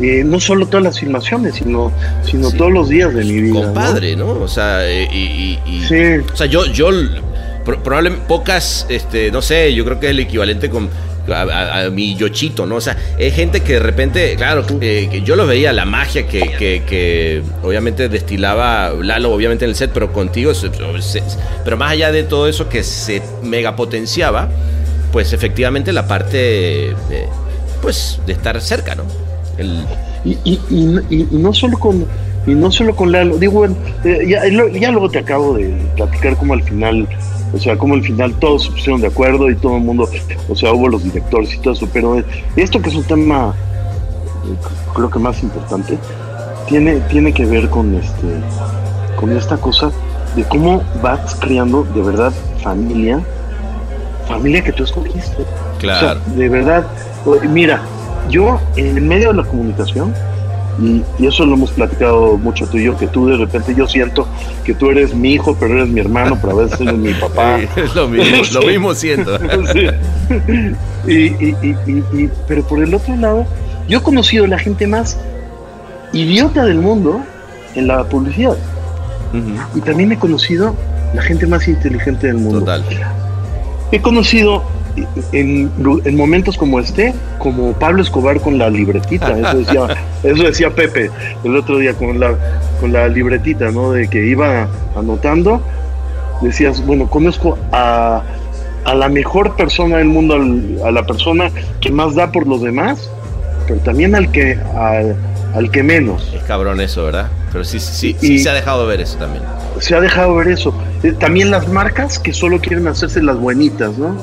eh, no solo todas las filmaciones, sino, sino Sí. todos los días de mi vida. compadre, ¿no? O sea, eh, y, y- y- Sí. o sea, yo, yo pro- probablemente pocas, este, no sé, yo creo que es el equivalente con a, a- a mi yochito, ¿no? O sea, es gente que de repente, claro, eh, que yo lo veía, la magia que, que- que obviamente destilaba Lalo, obviamente en el set, pero contigo, se- se- pero más allá de todo eso que se megapotenciaba, pues efectivamente la parte, eh, pues, de estar cerca, ¿no? El, Y, y, y- no solo con y no solo con Lalo, digo, bueno, eh, ya, ya luego te acabo de platicar como al final, o sea, como al final todos se pusieron de acuerdo y todo el mundo, o sea, hubo los directores y todo eso, pero esto que es un tema, eh, creo que más importante, tiene, tiene que ver con este, con esta cosa de cómo vas creando de verdad familia, familia que tú escogiste. claro. O sea, de verdad, mira, yo en el medio de la comunicación, y, y eso lo hemos platicado mucho tú y yo, que tú de repente yo siento que tú eres mi hijo, pero eres mi hermano, pero a veces eres mi <laughs> papá. Sí, es lo mismo, lo <laughs> mismo siento. Sí. Y, y- y- y- y- pero por el otro lado, yo he conocido la gente más idiota del mundo en la publicidad. Y también he conocido la gente más inteligente del mundo. Total. He conocido en, en momentos como este, como Pablo Escobar con la libretita, eso decía, <laughs> eso decía Pepe el otro día con la, con la libretita, ¿no? De que iba anotando, decías, bueno, conozco a, a la mejor persona del mundo, al- a la persona que más da por los demás, pero también al que, al, al que menos. Es cabrón eso, ¿verdad? Pero sí, sí, sí Y- se ha dejado ver eso también. se ha dejado ver eso. Eh, También las marcas que solo quieren hacerse las buenitas, ¿no?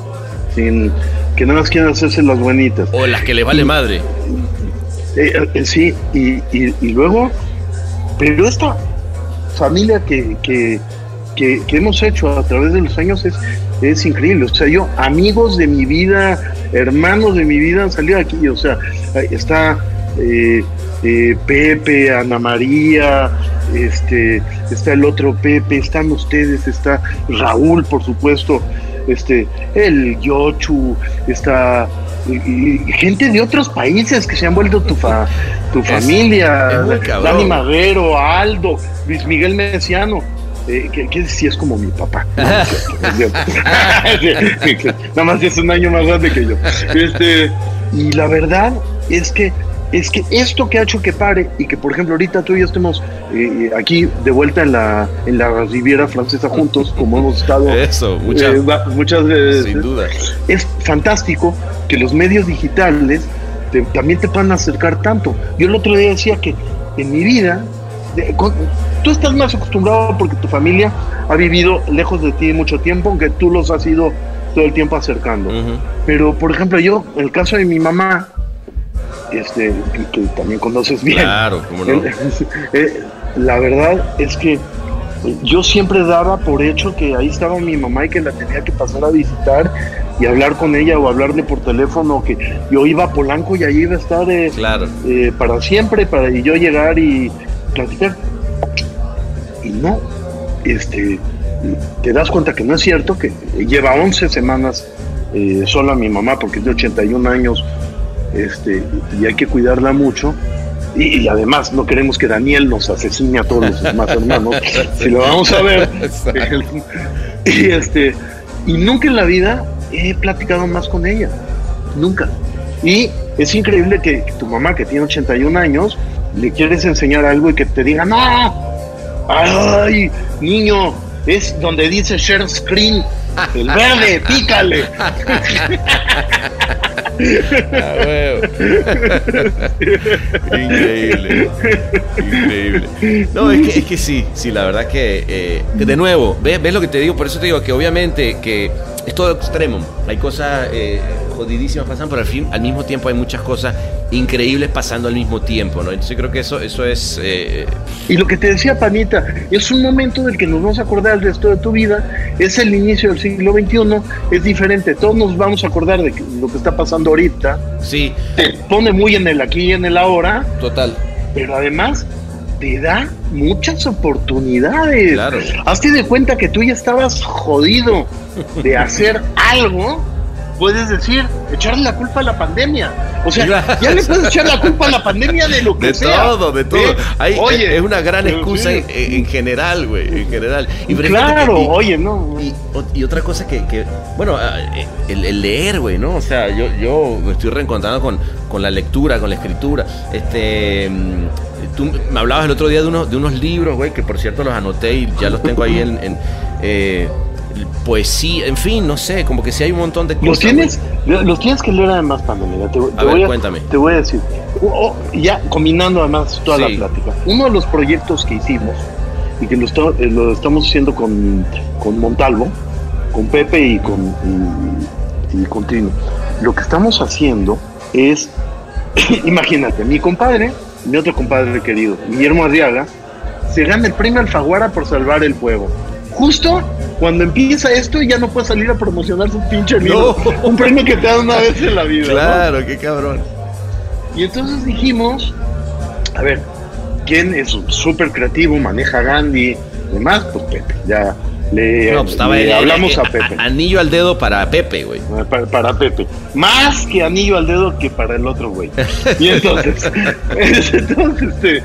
Sin, que nada más quieren hacerse las buenitas. O las que les vale madre. Eh, eh, sí, y, y- y luego, pero esta familia que, que, que- que hemos hecho a través de los años es, es increíble. O sea, yo, amigos de mi vida, hermanos de mi vida han salido aquí. O sea, está eh, eh, Pepe, Ana María, este, está el otro Pepe, están ustedes, está Raúl, por supuesto, este, el Yochu, está y- y gente de otros países que se han vuelto tu, fa- tu Es- familia, es. Dani Madero, Aldo, Luis Miguel Mesiano. Eh, que, que sí es como mi papá. <laughs> Nada más <laughs> es un año más grande que yo. Este, y la verdad es que es que esto que ha hecho que pare y que por ejemplo ahorita tú y yo estemos eh, aquí de vuelta en la en la Riviera Francesa juntos <laughs> como hemos estado Eso, muchas, eh, va- muchas veces sin duda. es fantástico que los medios digitales te- también te puedan acercar tanto. Yo el otro día decía que en mi vida, de- con- tú estás más acostumbrado porque tu familia ha vivido lejos de ti mucho tiempo, aunque tú los has ido todo el tiempo acercando. Pero, por ejemplo, yo, en el caso de mi mamá, este, que, que también conoces bien, Claro, cómo no. <laughs> eh, la verdad es que yo siempre daba por hecho que ahí estaba mi mamá y que la tenía que pasar a visitar y hablar con ella o hablarle por teléfono, que yo iba a Polanco y ahí iba a estar eh, Claro. eh, para siempre, para y yo llegar y platicar. Y no, este, te das cuenta que no es cierto, que lleva 11 semanas eh, sola mi mamá porque es de 81 años este, y hay que cuidarla mucho. Y, y además no queremos que Daniel nos asesine a todos los demás <laughs> hermanos, si lo vamos a ver. <laughs> y, este, y nunca en la vida he platicado más con ella, nunca. Y es increíble que, que tu mamá, que tiene 81 años, le quieres enseñar algo y que te diga, no, ay, niño, es donde dice share screen, el verde, pícale. <laughs> Ah, increíble. Increíble. No, es que, es que sí, sí, la verdad que, eh, de nuevo, ¿ves, ves lo que te digo? Por eso te digo que obviamente que es todo extremo. Hay cosas eh, jodidísimas pasando, pero al, fin, al mismo tiempo hay muchas cosas increíbles pasando al mismo tiempo, ¿no? Entonces creo que eso, eso es... eh, Y lo que te decía Panita, es un momento del que nos vamos a acordar el resto de tu vida, es el inicio del siglo XXI, es diferente, todos nos vamos a acordar de lo que está pasando ahorita, sí, te pone muy en el aquí y en el ahora, total. pero además te da muchas oportunidades. Claro. Hazte de cuenta que tú ya estabas jodido de <laughs> hacer algo. Puedes decir, echarle la culpa a la pandemia. O sea, Claro. ya le puedes echar la culpa a la pandemia de lo <laughs> que De sea. todo, de todo. ¿Eh? Hay- Oye, es una gran excusa sí. en, en general, güey, en general. Y Claro, y- oye, no. Y, otra cosa que, que- bueno, ah, eh, el, el leer, güey, ¿no? O sea, yo, yo me estoy reencontrando con, con la lectura, con la escritura. Este, mm, tú me hablabas el otro día de unos, de unos libros, güey, que por cierto los anoté y ya los tengo ahí en, en, eh, poesía, en fin, no sé, como que sí hay un montón de cosas. Los tienes, güey. los tienes que leer además, Pandemia. Te, te A ver, voy a, cuéntame. Te voy a decir. Oh, ya combinando además toda Sí. la plática. Uno de los proyectos que hicimos y que lo, está- eh, lo estamos haciendo con, con Montalvo, con Pepe y con, y, y con Trino. Lo que estamos haciendo es, <laughs> imagínate, mi compadre, mi otro compadre querido, Guillermo Arriaga, se gana el premio Alfaguara por salvar el fuego. Justo cuando empieza esto ya no puede salir a promocionar su pinche libro. No. Un premio que te dan una vez en la vida. ¿no? Claro, qué cabrón. Y entonces dijimos, a ver, ¿quién es súper creativo, maneja Gandhi, demás? Pues Pepe, ya le, No, pues estaba le el- hablamos el- a Pepe. Anillo al dedo para Pepe, güey. Para, para Pepe. Más que anillo al dedo que para el otro güey. Y entonces, <laughs> <laughs> entonces, este,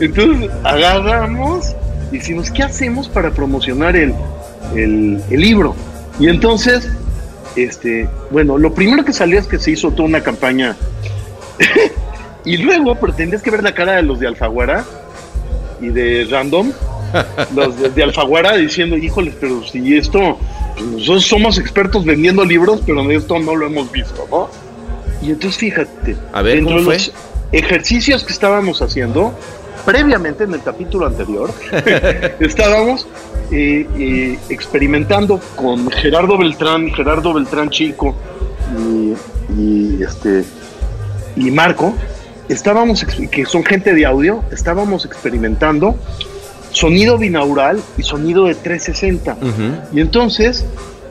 entonces agarramos y decimos, ¿qué hacemos para promocionar el, el, el libro? Y entonces, este, bueno, lo primero que salió es que se hizo toda una campaña. <laughs> y luego pretendías que ver la cara de los de Alfaguara y de Random los de, de Alfaguara diciendo, híjoles, pero si esto, pues nosotros somos expertos vendiendo libros, pero esto no lo hemos visto, ¿no? Y entonces fíjate, A ver, dentro ¿cómo de los ejercicios que estábamos haciendo, previamente en el capítulo anterior, <laughs> estábamos eh, eh, experimentando con Gerardo Beltrán, Gerardo Beltrán Chico y, y, este y Marco, estábamos, que son gente de audio, estábamos experimentando sonido binaural y sonido de 360. Ujú. Y entonces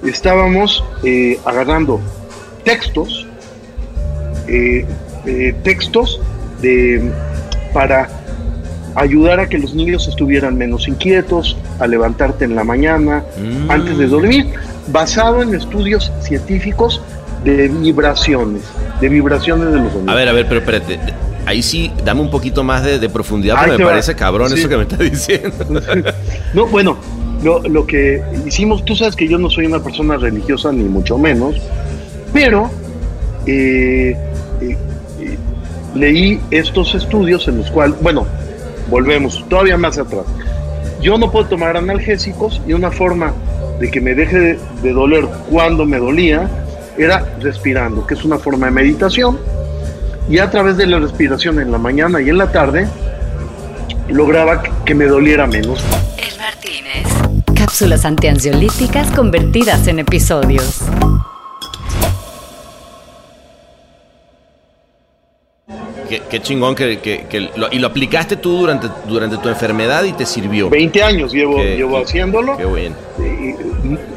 estábamos eh, agarrando textos, eh, eh, textos de, para ayudar a que los niños estuvieran menos inquietos, a levantarte en la mañana, Mm. antes de dormir, basado en estudios científicos de vibraciones, de vibraciones de los sonidos. A ver, a ver, pero espérate. Ahí sí, dame un poquito más de, de profundidad porque me va. parece cabrón Sí. eso que me estás diciendo. <laughs> No, bueno, lo, lo que hicimos, tú sabes que yo no soy una persona religiosa, ni mucho menos, pero eh, eh, eh, leí estos estudios en los cuales, bueno, volvemos todavía más atrás. Yo no puedo tomar analgésicos y una forma de que me deje de, de doler cuando me dolía era respirando, que es una forma de meditación. Y a través de la respiración en la mañana y en la tarde, lograba que- me doliera menos. El Martínez. Cápsulas antiansiolíticas convertidas en episodios. qué, qué chingón que, que- que lo, y lo aplicaste tú durante, durante tu enfermedad y te sirvió. 20 años llevo, Qué- llevo qué- haciéndolo. Qué bien. Eh,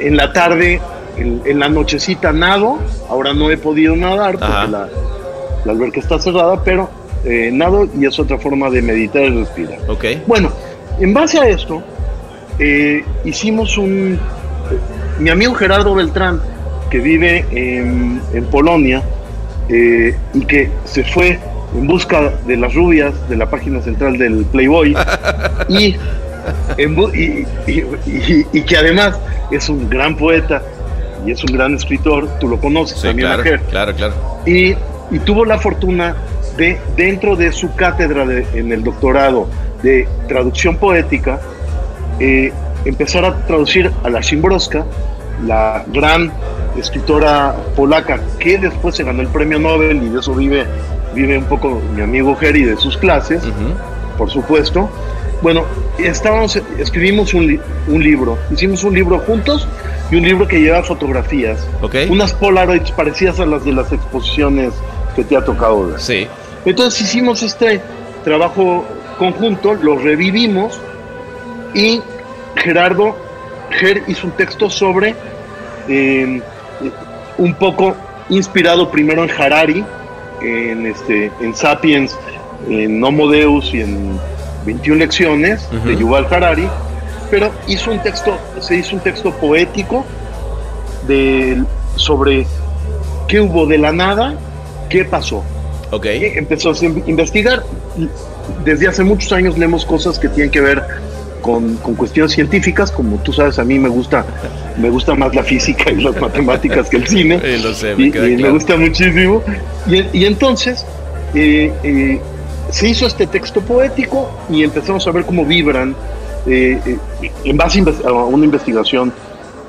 En la tarde, en, en la nochecita nado. Ahora no he podido nadar porque Ajá. la, la alberca está cerrada, pero eh, nado y es otra forma de meditar y respirar. Ok. Bueno, en base a esto, eh, hicimos un... Mi amigo Gerardo Beltrán, que vive en, en Polonia eh, y que se fue en busca de las rubias de la página central del Playboy <laughs> y, en bu- y, y- y- y que además es un gran poeta y es un gran escritor, tú lo conoces Sí, también, claro, Ajer claro, claro. y, y tuvo la fortuna de, dentro de su cátedra de- en el doctorado de traducción poética, eh, empezar a traducir a la Szymborska, la gran escritora polaca que después se ganó el premio Nobel y de eso vive, vive un poco mi amigo Geri de sus clases, por supuesto. Bueno, estábamos, escribimos un, li- un libro, hicimos un libro juntos y un libro que lleva fotografías unas Polaroids parecidas a las de las exposiciones que te ha tocado ver. Sí. Entonces hicimos este trabajo conjunto, lo revivimos y Gerardo Ger hizo un texto sobre eh, un poco inspirado primero en Harari, en este, en Sapiens, en Homo Deus y en 21 lecciones de. Yuval Harari, pero hizo un texto, se hizo un texto poético de, sobre qué hubo de la nada, qué pasó. Ok. Y empezó a in- investigar. Desde hace muchos años leemos cosas que tienen que ver con, con cuestiones científicas, como tú sabes, a mí me gusta, me gusta más la física y las matemáticas que el cine. <laughs> Eh, lo sé, me y, me gusta muchísimo. Y, y entonces eh, eh, se hizo este texto poético y empezamos a ver cómo vibran eh, en base a una investigación,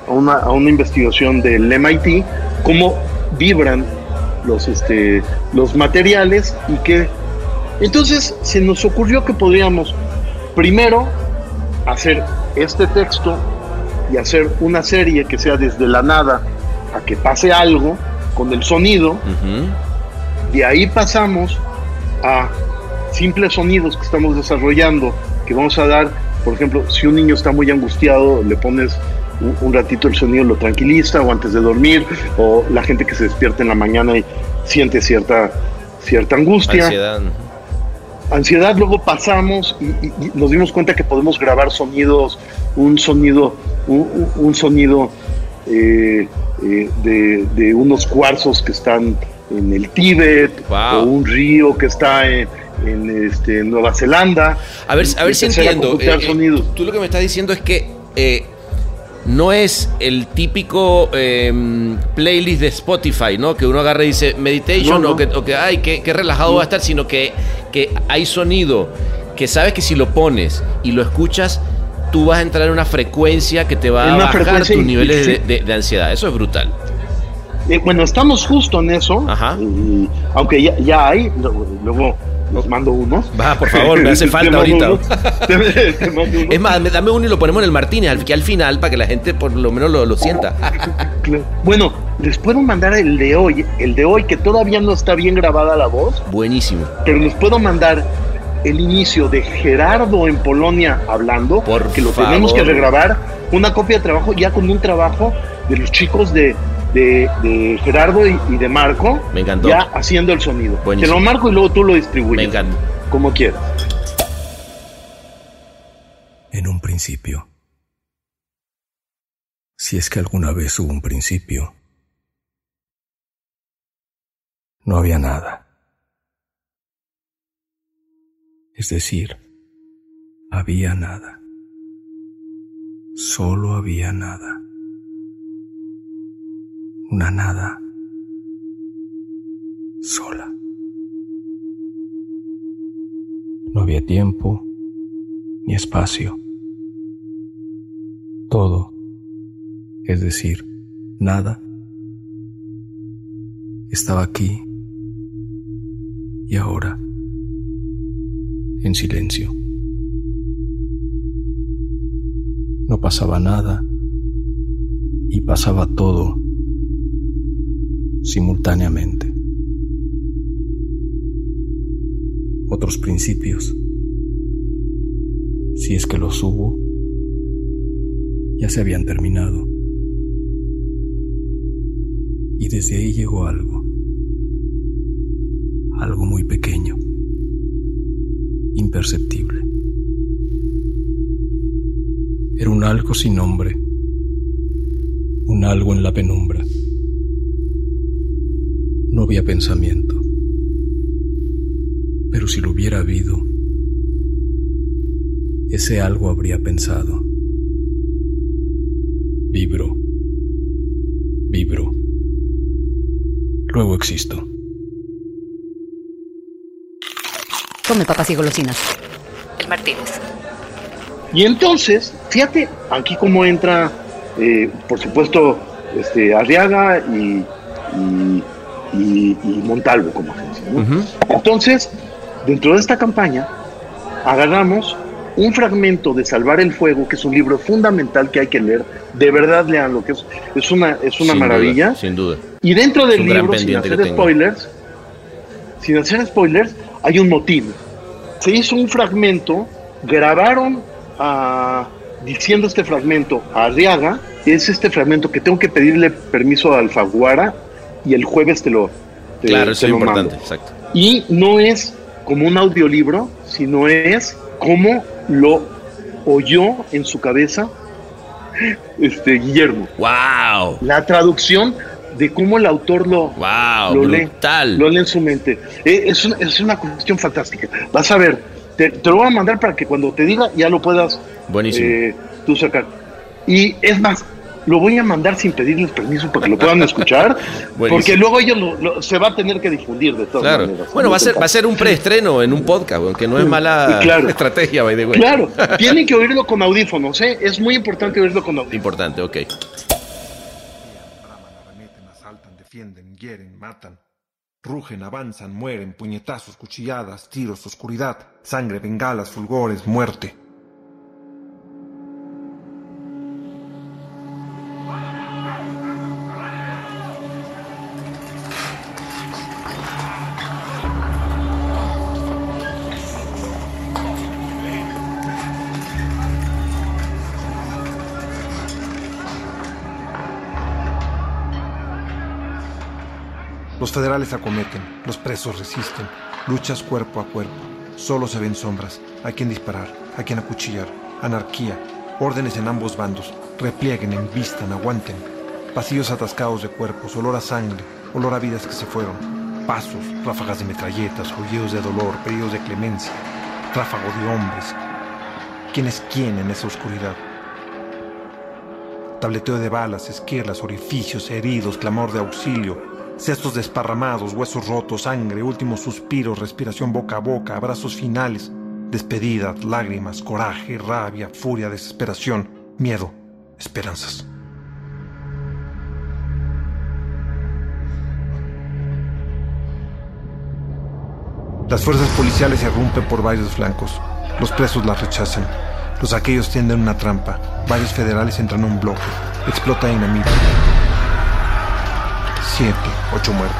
a una, a una investigación del MIT, cómo vibran los, este, los materiales y que entonces se nos ocurrió que podríamos primero hacer este texto y hacer una serie que sea desde la nada a que pase algo con el sonido, Ujú. de ahí pasamos a simples sonidos que estamos desarrollando, que vamos a dar, por ejemplo, si un niño está muy angustiado, le pones un, un ratito el sonido, lo tranquiliza, o antes de dormir, o la gente que se despierta en la mañana y siente cierta, cierta angustia Ansiedad. ansiedad, luego pasamos y, y- y nos dimos cuenta que podemos grabar sonidos, un sonido, un, sonido eh, eh, de, de unos cuarzos que están en el Tíbet, Wow. o un río que está en, en, este, Nueva Zelanda. A ver, a ver si entiendo. Eh, tú, tú lo que me estás diciendo es que eh, no es el típico eh, playlist de Spotify, ¿no? Que uno agarra y dice meditation No, no. O, que, o que, ay, qué, qué relajado va a estar, sino que, que hay sonido que sabes que si lo pones y lo escuchas, tú vas a entrar en una frecuencia que te va a bajar tus niveles sí. de, de- de ansiedad. Eso es brutal. Eh, bueno, estamos justo en eso, Ajá. y- aunque ya, ya hay, luego, les mando unos. Va, por favor, me hace <laughs> falta ahorita. unos. Te- <laughs> te mando unos. Es más, dame uno y lo ponemos en el Martínez, al- que al final, para que la gente por lo menos lo, lo sienta. Bueno, les puedo mandar el de hoy, el de hoy que todavía no está bien grabada la voz, Buenísimo. pero les puedo mandar el inicio de Gerardo en Polonia hablando, Por que lo favor. tenemos que regrabar, una copia de trabajo ya con un trabajo de los chicos de, de, de Gerardo y, y de Marco, Me encantó. ya haciendo el sonido. Buenísimo. Te lo marco y luego tú lo distribuyes. Me encanta. Como quieras. En un principio. Si es que alguna vez hubo un principio. No había nada. Es decir, había nada. Solo había nada. Una nada sola. No había tiempo ni espacio. Todo, es decir, nada, estaba aquí y ahora, en silencio. No pasaba nada y pasaba todo simultáneamente. Otros principios, si es que los hubo, ya se habían terminado. Y desde ahí llegó algo, algo muy pequeño, imperceptible, Era un algo sin nombre. Un algo en la penumbra. No había pensamiento. Pero si lo hubiera habido, ese algo habría pensado. Vibro. Vibro. Luego existo. Come papas y golosinas. El Martínez. Y entonces, fíjate, aquí cómo entra, eh, por supuesto, este, Arriaga y, y, y- Montalvo como agencia. ¿no? Entonces, dentro de esta campaña, agarramos un fragmento de Salvar el Fuego, que es un libro fundamental que hay que leer. De verdad, leanlo, que es, es una, es una Sin duda, maravilla. sin duda. Y dentro del libro, sin hacer spoilers, sin hacer spoilers, hay un motivo. Se hizo un fragmento, grabaron a- diciendo este fragmento a Arriaga, es este fragmento que tengo que pedirle permiso a Alfaguara y el jueves te lo te- Claro, eso es lo mando. importante, exacto. Y no es como un audiolibro, sino es como lo oyó en su cabeza este Guillermo. ¡Wow! La traducción de cómo el autor lo, ¡Wow! lo lee, brutal. lo lee en su mente. Eh, es, una, es una cuestión fantástica. Vas a ver, te, te lo voy a mandar para que cuando te diga ya lo puedas Buenísimo. eh, tú sacar. Y es más, lo voy a mandar sin pedirles permiso para que lo puedan escuchar, <laughs> porque luego ellos lo- lo- se va a tener que difundir de todas Claro. maneras. Bueno, va a ser, va a ser un preestreno en un podcast, aunque no es mala Claro. estrategia, by the way. Claro, <laughs> tienen que oírlo con audífonos, ¿eh? Es muy importante oírlo con audífonos. Importante, ok. Arremeten, asaltan, defienden, hieren, matan. Rugen, avanzan, mueren, puñetazos, cuchilladas, tiros, oscuridad, sangre, bengalas, fulgores, muerte. Los federales acometen, los presos resisten, luchas cuerpo a cuerpo. Solo se ven sombras, a quien disparar, a quien acuchillar, anarquía, órdenes en ambos bandos, replieguen, envistan, aguanten. Pasillos atascados de cuerpos, olor a sangre, olor a vidas que se fueron. Pasos, ráfagas de metralletas, aullidos de dolor, pedidos de clemencia, tráfago de hombres. ¿Quién es quién en esa oscuridad? Tableteo de balas, esquirlas, orificios, heridos, clamor de auxilio, cestos desparramados, huesos rotos, sangre, últimos suspiros, respiración boca a boca, abrazos finales, despedidas, lágrimas, coraje, rabia, furia, desesperación, miedo, esperanzas. Las fuerzas policiales se irrumpen por varios flancos. Los presos las rechazan. Los aquellos tienden una trampa. Varios federales entran a un bloque. Explota dinamita. Siete, ocho muertos.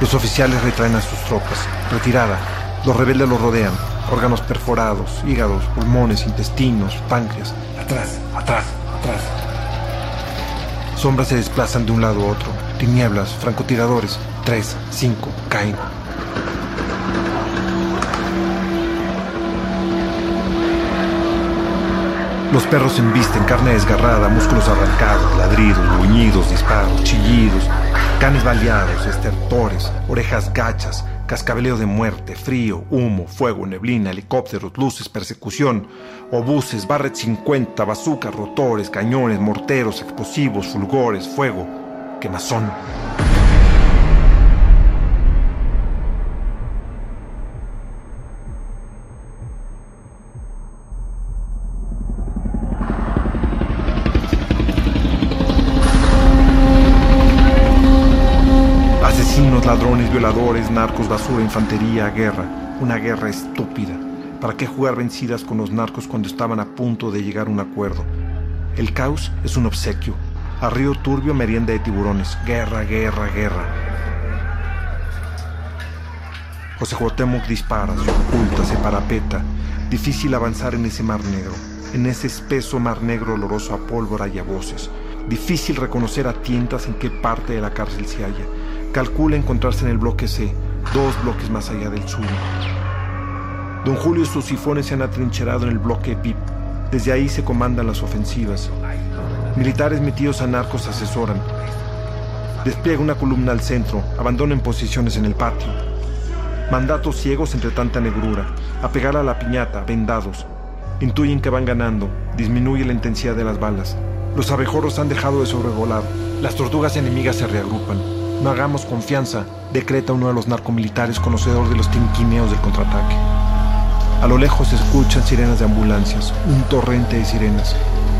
Los oficiales retraen a sus tropas. Retirada. Los rebeldes los rodean. Órganos perforados, hígados, pulmones, intestinos, páncreas. Atrás, atrás, atrás. Sombras se desplazan de un lado a otro. Tinieblas, francotiradores. Tres, cinco, caen. Los perros embisten carne desgarrada, músculos arrancados, ladridos, gruñidos, disparos, chillidos, canes baleados, estertores, orejas gachas, cascabeleo de muerte, frío, humo, fuego, neblina, helicópteros, luces, persecución, obuses, Barret 50, bazucas, rotores, cañones, morteros, explosivos, fulgores, fuego, quemazón. Narcos, basura, infantería, guerra. Una guerra estúpida. ¿Para qué jugar vencidas con los narcos cuando estaban a punto de llegar a un acuerdo? El caos es un obsequio. A río turbio merienda de tiburones. Guerra, guerra, guerra. José Cuauhtémoc dispara, se oculta, se parapeta. Difícil avanzar en ese mar negro, en ese espeso mar negro oloroso a pólvora y a voces. Difícil reconocer a tientas en qué parte de la cárcel se halla. Calcula encontrarse en el bloque C, dos bloques más allá del suyo. Don Julio y sus sifones se han atrincherado en el bloque VIP. Desde ahí se comandan las ofensivas. Militares metidos a narcos asesoran. Despliega una columna al centro, abandonen posiciones en el patio. Mandatos ciegos entre tanta negrura. A pegar a la piñata, vendados. Intuyen que van ganando. Disminuye la intensidad de las balas. Los abejorros han dejado de sobrevolar. Las tortugas enemigas se reagrupan. No hagamos confianza, decreta uno de los narcomilitares conocedor de los tinquineos del contraataque. A lo lejos se escuchan sirenas de ambulancias, un torrente de sirenas.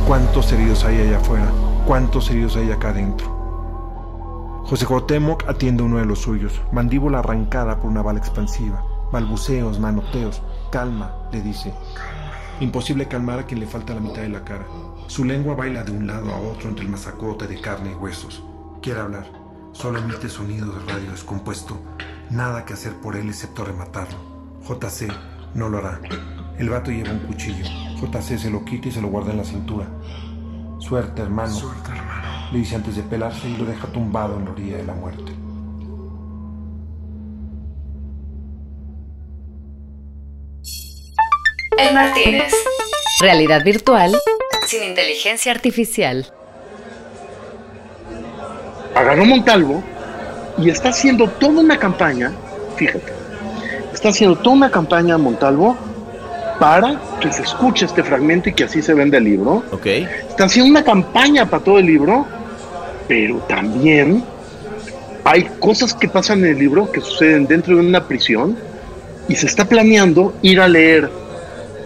¿Cuántos heridos hay allá afuera? ¿Cuántos heridos hay acá adentro? José Cuauhtémoc atiende a uno de los suyos, mandíbula arrancada por una bala expansiva. Balbuceos, manoteos. Calma, le dice. Imposible calmar a quien le falta la mitad de la cara. Su lengua baila de un lado a otro entre el masacote de carne y huesos. Quiere hablar. Solo emite sonido de radio descompuesto. Nada que hacer por él excepto rematarlo. JC no lo hará. El vato lleva un cuchillo. JC se lo quita y se lo guarda en la cintura. Suerte, hermano. Suerte, hermano. Le dice antes de pelarse y lo deja tumbado en la orilla de la muerte. El Martínez. Realidad virtual sin inteligencia artificial. Agarró Montalvo y está haciendo toda una campaña, fíjate, está haciendo toda una campaña Montalvo para que se escuche este fragmento y que así se venda el libro. Ok. Está haciendo una campaña para todo el libro, pero también hay cosas que pasan en el libro que suceden dentro de una prisión y se está planeando ir a leer.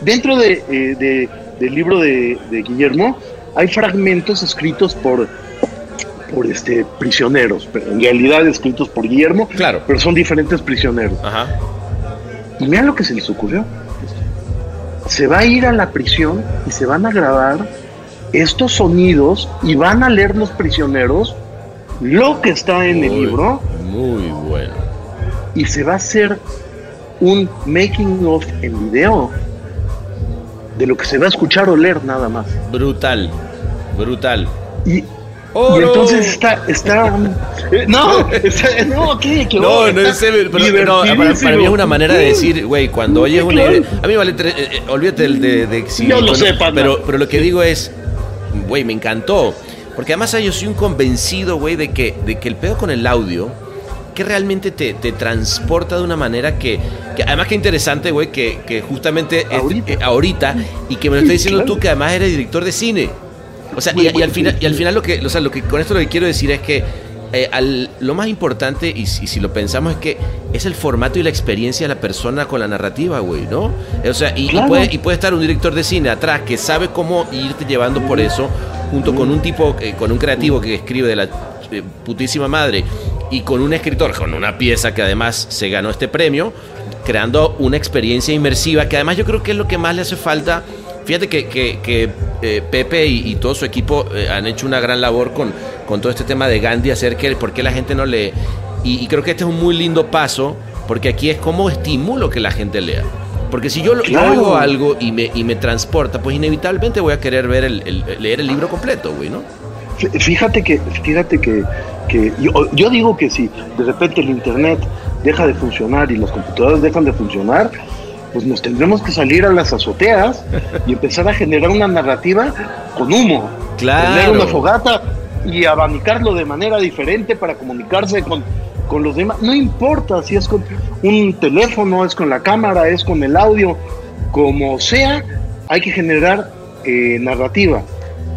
Dentro de, eh, de- del libro de, de Guillermo hay fragmentos escritos por, por este, prisioneros, pero en realidad escritos por Guillermo, Claro. pero son diferentes prisioneros. Ajá. Y mira lo que se les ocurrió. Se va a ir a la prisión y se van a grabar estos sonidos y van a leer los prisioneros lo que está en el Muy- libro Muy bueno. y se va a hacer un making of en video de lo que se va a escuchar o leer nada más. Brutal. Brutal. Y, y entonces está, está, eh, no, <laughs> está- no, ¿qué? ¿Qué? No, no serio, pero no, para, para mí es una manera de decir, güey, cuando oyes una idea- A mí vale. tre- eh, eh, olvídate del de, de si- Yo lo sé. Pero, pero lo que digo es, güey, me encantó. Porque además yo soy un convencido, güey, de que, de que el pedo con el audio, que realmente te, te transporta de una manera que, que además que interesante, güey, que, que justamente Ahorita. eh, ahorita, y que me lo estás <laughs> diciendo Claro. tú, que además eres director de cine. O sea, y, y al final, y al final lo que, o sea, lo que con esto lo que quiero decir es que eh, al- lo más importante, y si, si lo pensamos, es que es el formato y la experiencia de la persona con la narrativa, güey, ¿no? O sea, y, puede, y puede estar un director de cine atrás que sabe cómo irte llevando por eso, junto con un tipo, eh, con un creativo que escribe de la eh, putísima madre, y con un escritor, con una pieza que además se ganó este premio, creando una experiencia inmersiva, que además yo creo que es lo que más le hace falta. Fíjate que, que- que, eh, Pepe y, y todo su equipo eh, han hecho una gran labor con, con todo este tema de Gandhi acerca de por qué la gente no lee. Y, y creo que este es un muy lindo paso, porque aquí es como estimulo que la gente lea. Porque si yo, lo- Claro. oigo algo y me, y me transporta, pues inevitablemente voy a querer ver el, el- leer el libro completo, güey, ¿no? Fí- Fíjate que, fíjate que, que yo, yo digo que si de repente el internet deja de funcionar y las computadoras dejan de funcionar, pues nos tendremos que salir a las azoteas y empezar a generar una narrativa con humo. Claro. Tener una fogata y abanicarlo de manera diferente para comunicarse con, con los demás. No importa si es con un teléfono, es con la cámara, es con el audio, como sea, hay que generar eh, narrativa.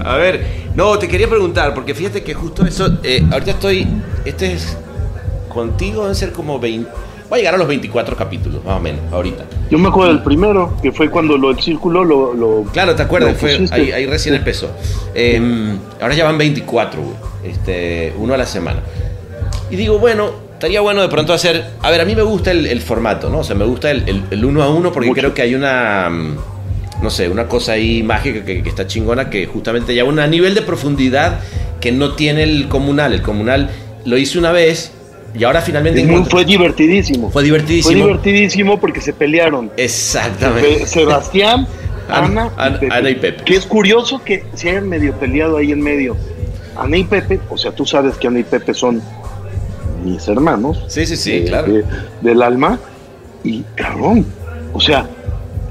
A ver, no, te quería preguntar, porque fíjate que justo eso, eh, ahorita estoy, este es, contigo deben ser como 20, voy a llegar a los 24 capítulos, más o menos, ahorita. Yo me acuerdo del primero, que fue cuando lo del círculo lo... lo Claro, ¿te acuerdas? Fue, ahí, ahí recién empezó. Eh, ahora ya van 24, güey, este, uno a la semana. Y digo, bueno, estaría bueno de pronto hacer, a ver, a mí me gusta el, el formato, ¿no? O sea, me gusta el, el- el uno a uno porque Mucho. creo que hay una... mm, no sé, una cosa ahí mágica que, que está chingona, que justamente ya un nivel de profundidad que no tiene el comunal. El comunal lo hice una vez y ahora finalmente fue divertidísimo. Fue divertidísimo. Fue divertidísimo porque se pelearon. Exactamente. Sebastián, <laughs> Ana- Ana, y Pepe. Ana y Pepe. Que es curioso que se hayan medio peleado ahí en medio. Ana y Pepe, o sea, tú sabes que Ana y Pepe son mis hermanos. Sí, sí, sí, eh, claro. de- del alma. Y cabrón, o sea,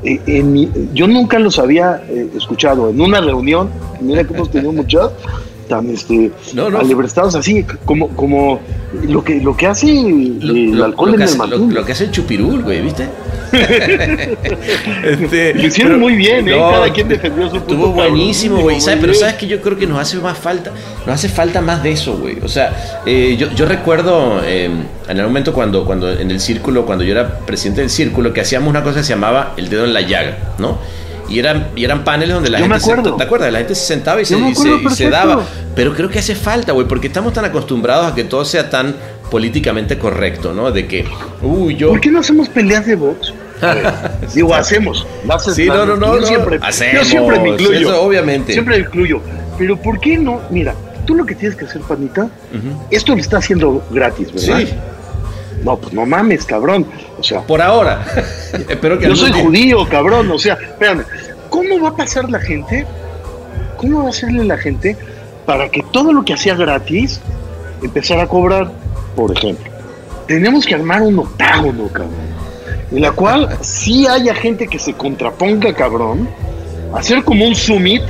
eh, en mi- yo nunca los había eh, escuchado en una reunión, mira que hemos tenido muchas, tan este, No, no. alebrestados así, como, como lo que, lo que hace Lo, el lo- alcohol lo en que el hace, lo- Martín. lo que hace el chupirul, güey, ¿viste? <laughs> Este, Lo hicieron pero- muy bien, ¿eh? no, Cada quien defendió su punto. Estuvo buenísimo, güey. ¿sabes? Pero sabes que yo creo que nos hace más falta, nos hace falta más de eso, güey. O sea, eh, yo, yo recuerdo eh, en el momento cuando, cuando en el círculo, cuando yo era presidente del círculo, que hacíamos una cosa que se llamaba el dedo en la llaga, ¿no? Y eran, y eran paneles donde la Yo me gente se, acuerdo. ¿te acuerdas? La gente se sentaba y se, Yo me y se- acuerdo y se perfecto. daba. Pero creo que hace falta, güey, porque estamos tan acostumbrados a que todo sea tan políticamente correcto, ¿no? De que, uy, yo. ¿Por qué no hacemos peleas de box? <laughs> Digo, hacemos. Sí, no, no, no, yo no. Siempre, yo Hacemos, siempre me incluyo. eso obviamente. Siempre me incluyo. Pero ¿por qué no? Mira, tú lo que tienes que hacer, panita, esto lo está haciendo gratis, ¿verdad? Sí. No, pues no mames, cabrón. O sea, Por ahora. <laughs> Espero que yo soy día- judío, cabrón. O sea, espérame, ¿cómo va a pasar la gente? ¿Cómo va a hacerle la gente para que todo lo que hacía gratis empezara a cobrar? Por ejemplo, tenemos que armar un octágono, cabrón. En la cual sí haya gente que se contraponga, cabrón. Hacer como un summit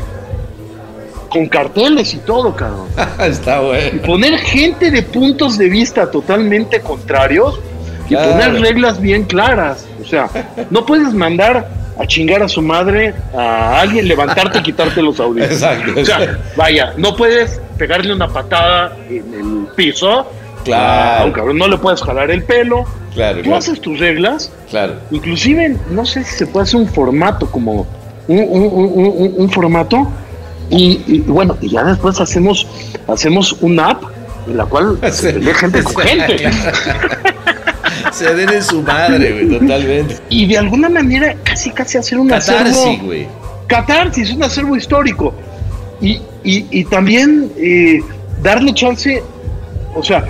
con carteles y todo, cabrón. <laughs> Está Y bueno. poner gente de puntos de vista totalmente contrarios y Claro. poner reglas bien claras. O sea, <laughs> no puedes mandar a chingar a su madre a alguien, levantarte y quitarte los audífonos. Exacto. O sea, vaya, no puedes pegarle una patada en el piso. Claro. A un cabrón, no le puedes jalar el pelo. Claro, Tú claro. haces tus reglas. Claro. Inclusive, no sé si se puede hacer un formato como un- un- un- un formato y, y, bueno, y ya después hacemos hacemos una app en la cual <laughs> se gente con gente. <laughs> Se den en su madre, güey, totalmente. Y de alguna manera casi casi hacer un Catarsis, acervo güey. catarsis, un acervo histórico. Y, y, y también eh, darle chance, o sea,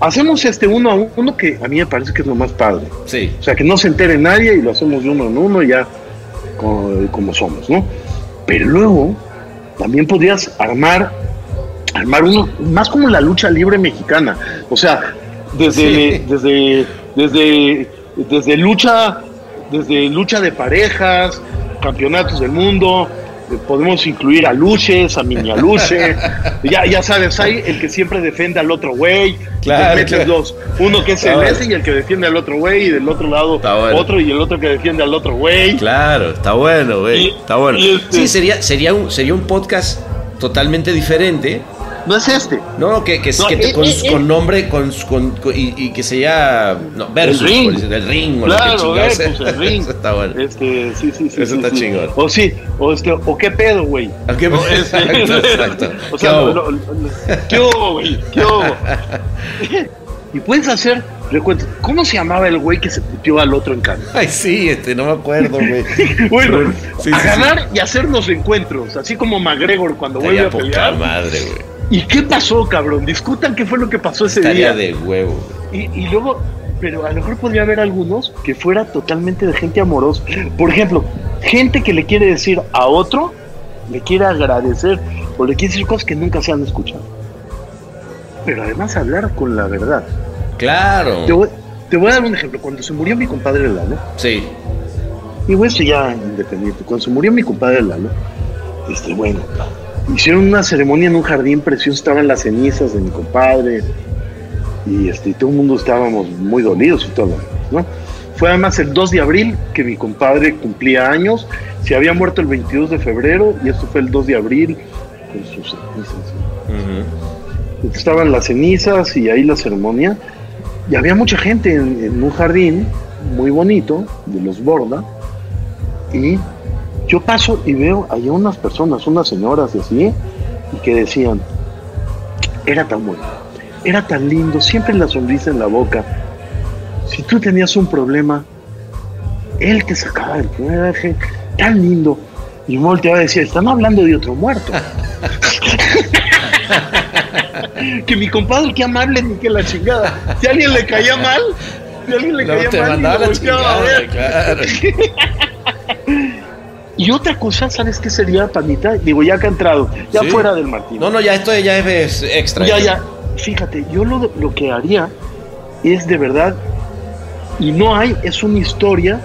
hacemos este uno a uno que a mí me parece que es lo más padre. Sí. O sea, que no se entere nadie y lo hacemos de uno en uno ya como, como somos, ¿no? Pero luego también podrías armar, armar uno, más como la lucha libre mexicana. O sea, desde, Sí. desde, desde, desde lucha, desde lucha de parejas, campeonatos del mundo, podemos incluir a Luches, a Miñaluche, ya, ya sabes, hay el que siempre defiende al otro güey, Claro, metes claro. dos, uno que es el ese y el que defiende al otro güey, y del otro lado bueno. otro y el otro que defiende al otro güey. Claro, está bueno, güey. Está bueno. este- Sí, sería, sería, un, sería un podcast totalmente diferente. No es este. No, que, que, No, que te- eh, con, eh, eh. con nombre con, con- con- y, y que sea no, versus, El ring. por decir, del ring o lo que Claro, chingados eh, sea. pues el <laughs> ring. Eso está bueno. Este, sí, sí, sí. Eso sí, está sí. chingón. O sí, o este, o qué pedo, güey. ¿A qué- O este- <laughs> Exacto, <laughs> exacto. o sea, ¿Qué hubo? lo- lo- ¿qué hubo, güey? ¿Qué hubo? y puedes hacer, recuerdo, ¿cómo se llamaba el güey que se puteó al otro en Cannes? Ay, sí, este, no me acuerdo, güey. Bueno, sí, a sí, sí. ganar y hacernos encuentros, así como McGregor cuando vuelve a pelear. madre, güey. ¿Y qué pasó, cabrón? Discutan qué fue lo que pasó ese Estaría día. de huevo. Y, y luego, pero a lo mejor podría haber algunos que fuera totalmente de gente amorosa. Por ejemplo, gente que le quiere decir a otro, le quiere agradecer o le quiere decir cosas que nunca se han escuchado. Pero además hablar con la verdad. Claro. Te voy, te voy a dar un ejemplo. Cuando se murió mi compadre Lalo, Sí. y bueno, esto ya independiente, cuando se murió mi compadre Lalo, este, bueno, hicieron una ceremonia en un jardín precioso, estaban las cenizas de mi compadre, y este, y todo el mundo estábamos muy dolidos y todo, ¿no? Fue además el 2 de abril que mi compadre cumplía años, se había muerto el 22 de febrero, y esto fue el 2 de abril con sus cenizas. Estaban las cenizas y ahí la ceremonia, y había mucha gente en, en un jardín muy bonito, de los Borda, y yo paso y veo allá unas personas, unas señoras y así, y que decían, era tan bueno, era tan lindo, siempre la sonrisa en la boca. Si tú tenías un problema, él te sacaba del problema, tan lindo. Y me volteaba y decía, están hablando de otro muerto. <laughs> que mi compadre, qué amable ni que la chingada. Si a alguien le caía mal, si a alguien le No, caía te mal, mandaba la a chingada, claro. <laughs> Y otra cosa, ¿sabes qué sería, Panita? Digo, ya que ha entrado, ya Sí. fuera del Martín. No, no, ya esto ya es extra. Ya, ya. Fíjate, yo lo, lo que haría es de verdad, y no hay, es una historia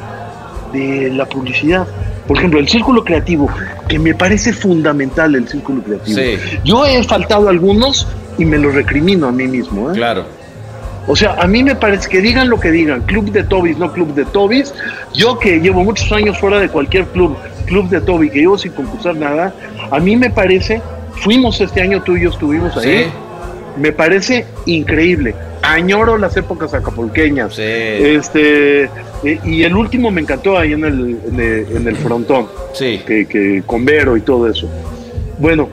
de la publicidad. Por ejemplo, el círculo creativo, que me parece fundamental el círculo creativo. Sí. Yo he faltado a algunos y me lo recrimino a mí mismo. ¿eh? Claro. O sea, a mí me parece que digan lo que digan, club de Tobis, no club de Tobis. Yo que llevo muchos años fuera de cualquier club, club de Toby, que llevo sin concursar nada, a mí me parece, fuimos este año tú y yo estuvimos ahí, Sí. me parece increíble. Añoro las épocas acapulqueñas. Sí. Este, eh, y el último me encantó ahí en el, en el, en el frontón, Sí. que, que con Vero y todo eso. Bueno,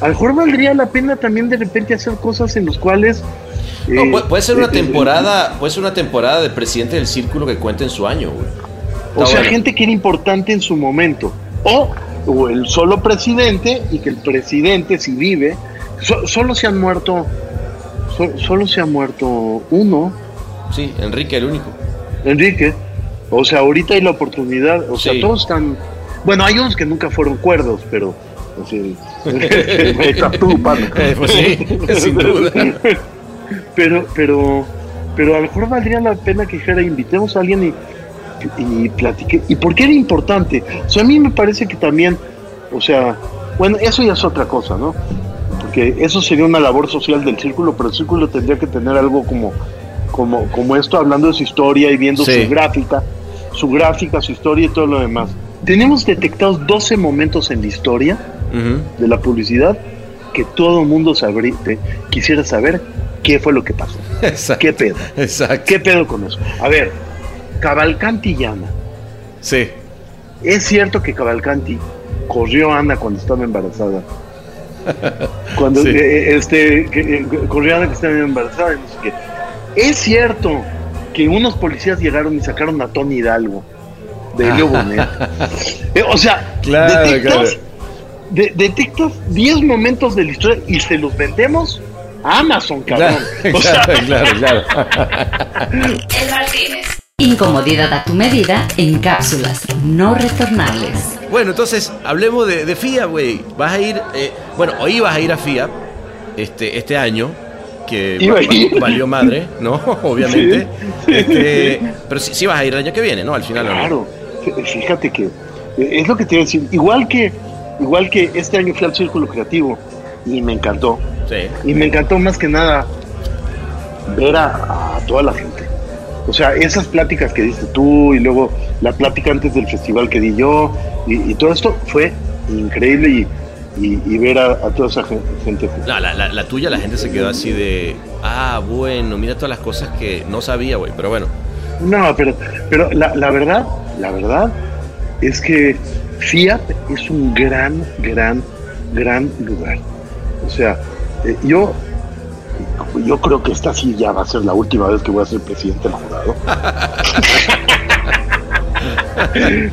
a lo mejor valdría la pena también de repente hacer cosas en los cuales... No, puede, puede ser una temporada, puede ser una temporada de presidente del círculo que cuente en su año, güey. O sea, bueno. gente que era importante en su momento. O, o el solo presidente y que el presidente, si vive, so- solo se han muerto, so- solo se ha muerto uno, Sí, Enrique el único. Enrique. O sea, ahorita hay la oportunidad, o sea, Sí. todos están... Bueno, hay unos que nunca fueron cuerdos, pero... así, <laughs> ahí está tú, Pablo. Eh, pues sí, <laughs> sin duda. Pero, pero, pero a lo mejor valdría la pena que dijera, invitemos a alguien y, y platique. ¿Y por qué era importante? O sea, a mí me parece que también, o sea, bueno, eso ya es otra cosa, ¿no? Porque eso sería una labor social del círculo, pero el círculo tendría que tener algo como, como, como esto, hablando de su historia y viendo Sí. su gráfica, su gráfica, su historia y todo lo demás. Tenemos detectados 12 momentos en la historia de la publicidad que todo el mundo sabría, quisiera saber qué fue lo que pasó. Exacto. ¿Qué pedo? Exacto. ¿Qué pedo con eso? A ver, Cavalcanti y Ana. Sí. ¿Es cierto que Cavalcanti corrió a Ana cuando estaba embarazada? <laughs> Cuando Sí. eh, este que, eh, corrió a Ana que estaba embarazada y no sé qué. ¿Es cierto que unos policías llegaron y sacaron a Tony Hidalgo de Helio <laughs> Bonet? Eh, o sea, Claro, detectas, claro. de- detectas 10 momentos de la historia y se los vendemos Amazon, cabrón. Claro, <laughs> O sea, claro, claro, claro. El Martínez. Incomodidad a tu medida en cápsulas no retornables. Bueno, entonces, hablemos de, de FIA, güey. Vas a ir, eh, bueno, hoy vas a ir a FIA este, este año, que Iba va- valió madre, ¿no? <laughs> Obviamente. Este, pero sí, sí vas a ir el año que viene, ¿no? Al final. ¿no? Claro, fíjate que eh, es lo que te iba a decir. Igual que, igual que este año fui al Círculo Creativo y me encantó. Sí. Y me encantó más que nada ver a, a toda la gente. O sea, esas pláticas que diste tú y luego la plática antes del festival que di yo y, y todo esto fue increíble y, y- y ver a, a toda esa gen- gente. No, la, la- la tuya, la gente se quedó así de. Ah, bueno, mira todas las cosas que no sabía, güey. Pero bueno, No, pero, pero la, la verdad, la verdad es que Fiat es un gran, gran, gran lugar. O sea, eh, yo, yo creo que esta sí ya va a ser la última vez que voy a ser presidente del jurado. <laughs>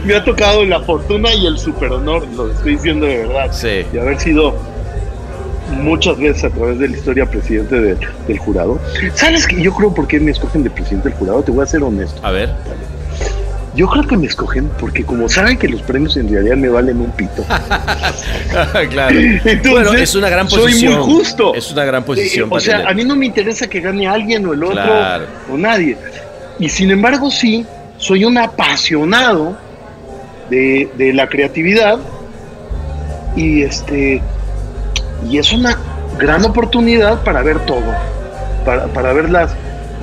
Me ha tocado la fortuna y el superhonor, lo estoy diciendo de verdad, sí. de haber sido muchas veces a través de la historia presidente de- del jurado. ¿Sabes que yo creo por qué me escogen de presidente del jurado? Te voy a ser honesto. A ver. Yo creo que me escogen porque como saben que los premios en realidad me valen un pito. <laughs> claro. Entonces, bueno, es una gran soy posición. muy justo. Es una gran posición Eh, para o sea, tener. a mí no me interesa que gane alguien o el otro Claro. o nadie. Y sin embargo, sí, soy un apasionado de, de la creatividad y este y es una gran oportunidad para ver todo, para, para ver las,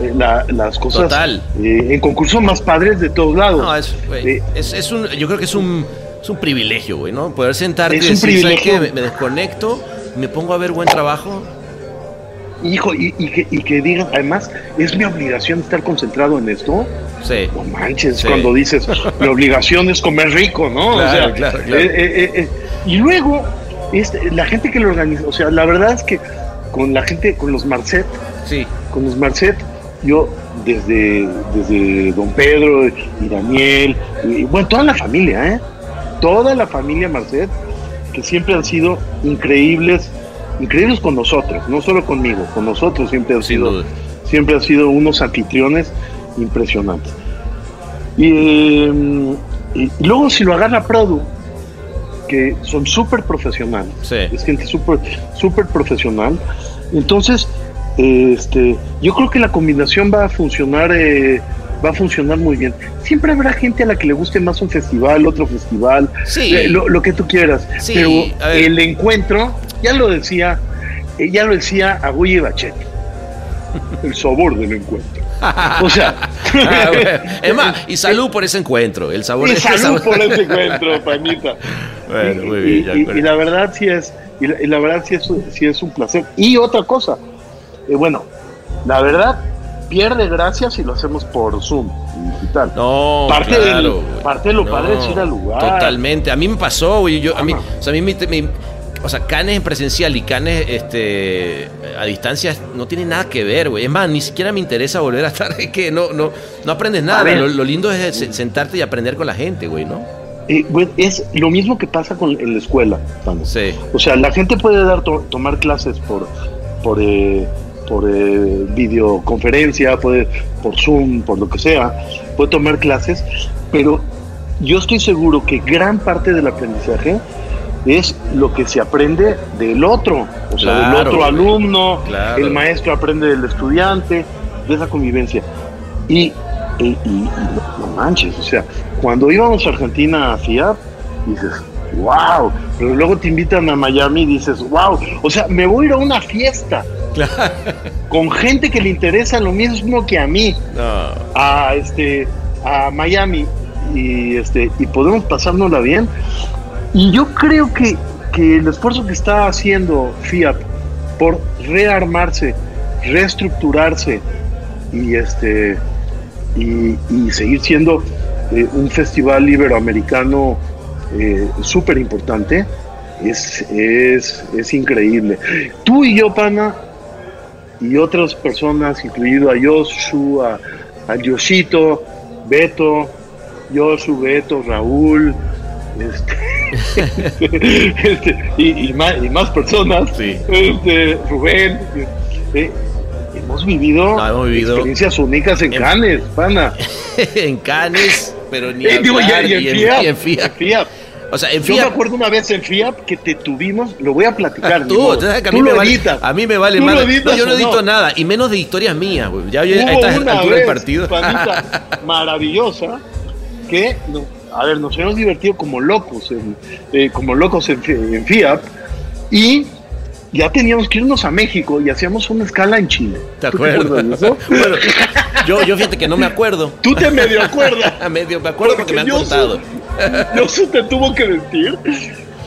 eh, la- las cosas Total. eh, en concursos más padres de todos lados. No, es, güey, Eh, es, es un, yo creo que es un, es un privilegio, güey, ¿no? Poder sentarte Es y un decir, ¿sabes privilegio. qué? Me, me desconecto, me pongo a ver buen trabajo. Hijo, y, y que, y que digan, además, es mi obligación estar concentrado en esto. Sí. No manches, Sí. cuando dices, <laughs> mi obligación es comer rico, ¿no? Claro, o sea, claro, claro. eh, eh, eh, y luego, este, la gente que lo organiza, o sea, la verdad es que con la gente, con los Marcet, Sí. con los Marcet, yo desde, desde Don Pedro y Daniel, y bueno, toda la familia, ¿eh? Toda la familia Marcet, que siempre han sido increíbles, increíbles con nosotros, no solo conmigo, con nosotros siempre han Sin sido duda. siempre han sido unos anfitriones impresionantes. Y, eh, y luego si lo agarra Produ, que son súper profesionales, Sí. es gente súper súper profesional, entonces este, yo creo que la combinación va a funcionar eh, va a funcionar muy bien. Siempre habrá gente a la que le guste más un festival, otro festival, Sí. eh, lo, lo que tú quieras. Sí, Pero el encuentro, ya lo decía, eh, ya lo decía Bachet. El sabor del encuentro. O sea, <laughs> Ah, bueno. Es más, y salud por ese encuentro. El sabor y salud sabor- por ese encuentro, <laughs> panita. Bueno, Y- muy bien, ya, y- y la verdad sí es, y la, y la verdad sí es, sí es un placer. Y otra cosa, eh, bueno, la verdad pierde gracia si lo hacemos por Zoom digital. No, parte, claro, del- parte de lo No, padre es ir al lugar. Totalmente. A mí me pasó, güey. Yo, a mí, o sea, a mí me, me- o sea, canes en presencial y canes este, a distancia no tiene nada que ver, güey. Es más, ni siquiera me interesa volver a estar. <laughs> Es que no, no, no aprendes nada. Lo, lo lindo es se- sentarte y aprender con la gente, güey, ¿no? Eh, güey, es lo mismo que pasa con, en la escuela. Tano. Sí. O sea, la gente puede dar to- tomar clases por por eh, por eh, videoconferencia, puede por Zoom, por lo que sea, puede tomar clases, pero yo estoy seguro que gran parte del aprendizaje es lo que se aprende del otro, o sea, del otro alumno, Claro. el maestro aprende del estudiante, de esa convivencia. Y, y, y- y no, no manches, o sea, cuando íbamos a Argentina a FIAP, dices, wow, pero luego te invitan a Miami y dices, wow, o sea, me voy a ir a una fiesta con gente que le interesa lo mismo que a mí, No. a este, a Miami y este, y podemos pasárnosla bien. Y yo creo que, que el esfuerzo que está haciendo FIAP por rearmarse, reestructurarse y este y, y seguir siendo eh, un festival iberoamericano eh, súper importante es, es, es increíble. Tú y yo, Pana, y otras personas, incluido a Yosu, a, a Yoshito, Beto, Yosu, Beto, Raúl, este, <laughs> este, y, y más, y más personas, Sí. este, Rubén, eh, hemos vivido, No, hemos vivido- experiencias únicas en en- Cannes, pana. <laughs> en Canes, pero ni Eh, <laughs> digo, hablar, y en y en- FIAP, O sea, en Yo FIAP me acuerdo una vez en FIAP que te tuvimos, lo voy a platicar. ni Tú, tú sabes que a Tú mí, me vale, editas. a mí me vale ¿Tú madre. lo editas No, yo no edito nada, y menos de historias mías, güey. Ya yo a Hubo esta una altura vez, del partido. <laughs> maravillosa, que, no, a ver, nos hemos divertido como locos, en, eh, como locos en, en FIAP, y ya teníamos que irnos a México y hacíamos una escala en Chile. ¿Te ¿Tú acuerdas? de eso? <laughs> bueno, yo, yo fíjate que no me acuerdo. Tú te medio <laughs> acuerdas. A medio me acuerdo porque, me han yo contado. <laughs> Yo sé, te tuvo que decir.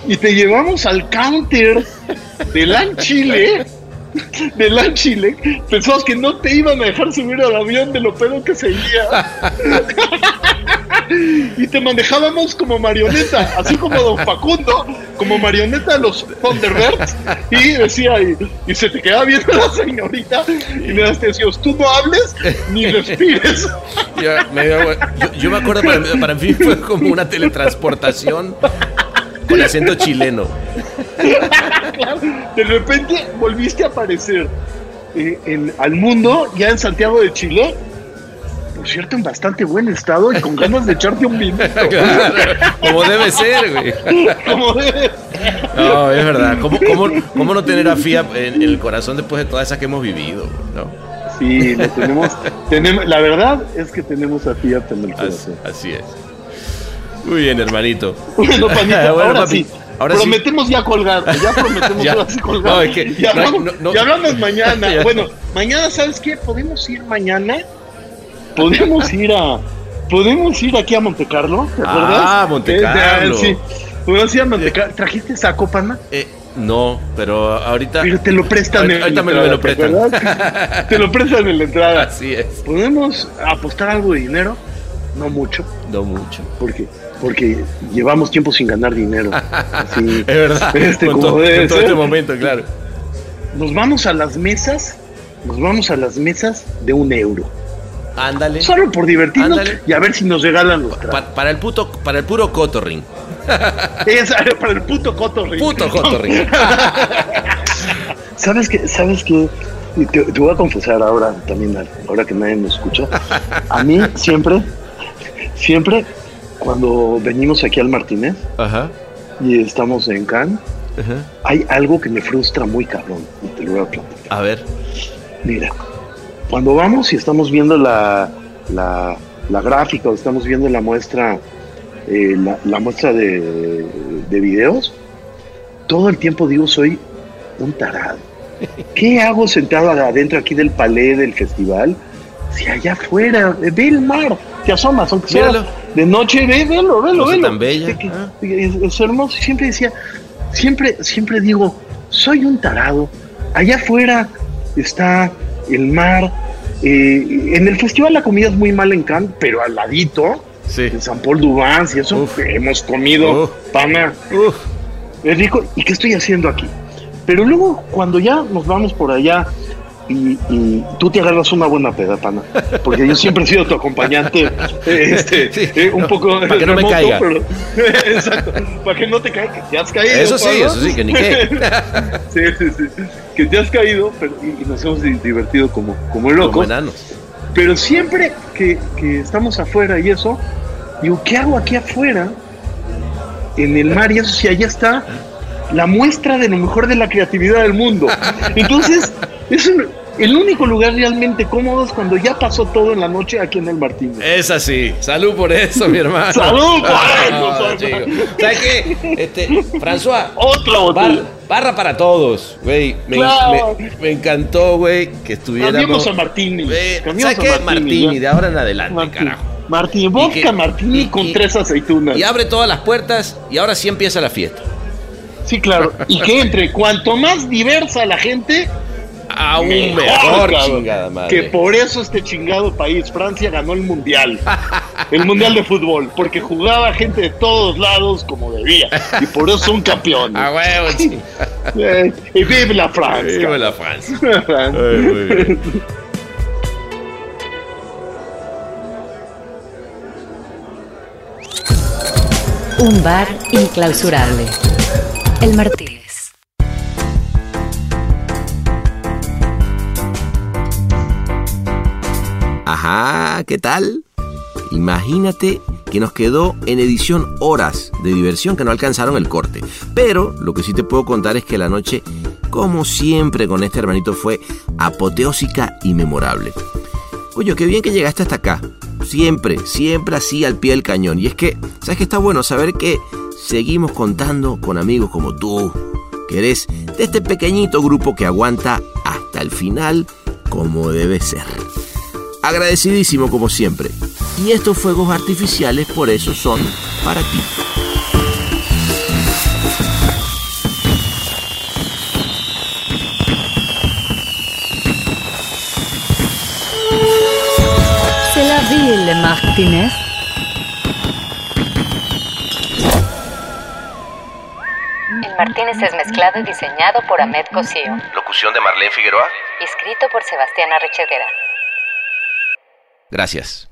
Y te llevamos al counter de LAN Chile. De LAN Chile. Pensamos que no te iban a dejar subir al avión de lo pedo que seguía. <laughs> Y te manejábamos como marioneta, así como Don Facundo, como marioneta de los Thunderbirds. Y decía, y, y se te quedaba viendo la señorita y le decías, tú no hables ni respires. Yo me, yo, yo me acuerdo, para, mí- para mí fue como una teletransportación con acento chileno. Claro, de repente volviste a aparecer eh, en, al mundo, ya en Santiago de Chile. Por cierto, en bastante buen estado y con ganas de echarte un vino. <laughs> Claro, como debe ser, güey. Como debe. No, es verdad. ¿Cómo, cómo, cómo no tener a FIAP en el corazón después de todas esas que hemos vivido? ¿no? Sí, lo tenemos, tenemos. La verdad es que tenemos a Fiat en el Así, corazón. así es. Muy bien, hermanito. Bueno, panita, <laughs> Bueno, ahora papi, sí. ahora sí. prometemos ya colgar, ya prometemos <laughs> Ya. ahora sí colgar. No, es que y, no hay- hablamos, no- no- y hablamos mañana. Bueno, mañana, ¿sabes qué? Podemos ir mañana. Podemos ir a. Podemos ir aquí a Montecarlo, ¿te Ah, acuerdas? Montecarlo. Eh, sí. Podemos ir a Montecarlo. ¿Trajiste saco, pana? Eh, no, pero ahorita. Pero te lo prestan Ahorita- en ahorita la me lo- me lo entrada, ¿te prestan. <laughs> te lo prestan en la entrada. Así es. ¿Podemos apostar algo de dinero? No mucho. No mucho. porque porque llevamos tiempo sin ganar dinero. <laughs> Así, Es verdad. este, con, como con todo este momento, claro. Nos vamos a las mesas, nos vamos a las mesas de un euro. Ándale. Solo por divertirnos Ándale. y a ver si nos regalan los tragos. Pa- para el puto, para el puro cotorring. Es <laughs> para el puto cotorring. Puto cotorring. <laughs> ¿Sabes qué? ¿Sabes qué? Te, te voy a confesar ahora también, ahora que nadie me escucha. A mí siempre, siempre, cuando venimos aquí al Martínez Ajá. y estamos en Cannes, ajá. hay algo que me frustra muy cabrón y te lo voy a platicar. A ver. Mira, cuando vamos y estamos viendo la, la, la gráfica o estamos viendo la muestra, eh, la, la muestra de, de videos, todo el tiempo digo, soy un tarado. <laughs> ¿Qué hago sentado adentro aquí del palé del festival? Si allá afuera, ve el mar, te asomas, aunque sea Míralo. de noche, ve, velo, velo, velo. tan bella. Ah. es, es hermoso. Siempre decía, siempre, siempre digo, soy un tarado. Allá afuera está el mar. eh, en el festival la comida es muy mal en Cannes, pero al ladito, Sí. en San Paul Duvance y eso, Uf. hemos comido Uf. pana. Uf. Es rico. ¿Y qué estoy haciendo aquí? Pero luego, cuando ya nos vamos por allá y, y tú te agarras una buena peda, pana, porque yo siempre he sido tu acompañante, este, <laughs> Sí, eh, un no, poco para que no me remoto, caiga. pero- <laughs> exacto, para que no te caiga, que te has caído. Eso sí, pana. eso sí, que ni qué. <laughs> sí, sí, sí, que te has caído, pero y, y nos hemos di- divertido como, como Como locos. enanos. Pero siempre que, que estamos afuera y eso, digo, ¿qué hago aquí afuera? En el mar y eso, si allá está la muestra de lo mejor de la creatividad del mundo. Entonces, es un- el único lugar realmente cómodo es cuando ya pasó todo en la noche aquí en el Martínez. Es así. Salud por eso, mi hermano. Salud por Ah, eso, salud. ¿Sabes qué? Este, François. Otra bar- barra para todos, güey. Me, Claro. me- me encantó, güey, que estuviéramos. Cambiamos a Cambiamos ¿Sabes qué? Ya. de ahora en adelante, Martini. carajo. Martini, vodka y- con y- tres aceitunas. Y abre todas las puertas y ahora sí empieza la fiesta. Sí, claro. Y que <laughs> entre cuanto más diversa la gente, Aún Mejor, mejor, chingada madre. Que por eso este chingado país, Francia, ganó el mundial. <laughs> El mundial de fútbol. Porque jugaba gente de todos lados como debía. Y por eso son campeones. A huevo, <laughs> chico. Eh, y vive la Francia. Viva la Francia. Francia. Ay, muy bien. Un bar inclausurable. El Martínez. Ajá, ¿qué tal? Imagínate que nos quedó en edición horas de diversión que no alcanzaron el corte. Pero lo que sí te puedo contar es que la noche, como siempre con este hermanito, fue apoteósica y memorable. Oye, qué bien que llegaste hasta acá. Siempre, siempre así al pie del cañón. Y es que, ¿sabes que está bueno saber que seguimos contando con amigos como tú, que eres de este pequeñito grupo que aguanta hasta el final como debe ser? Agradecidísimo como siempre. Y estos fuegos artificiales por eso son para ti. Martínez. Martínez es mezclado y diseñado por Ahmed Cosío. Locución de Marlene Figueroa. Escrito por Sebastián Arrechedera. Gracias.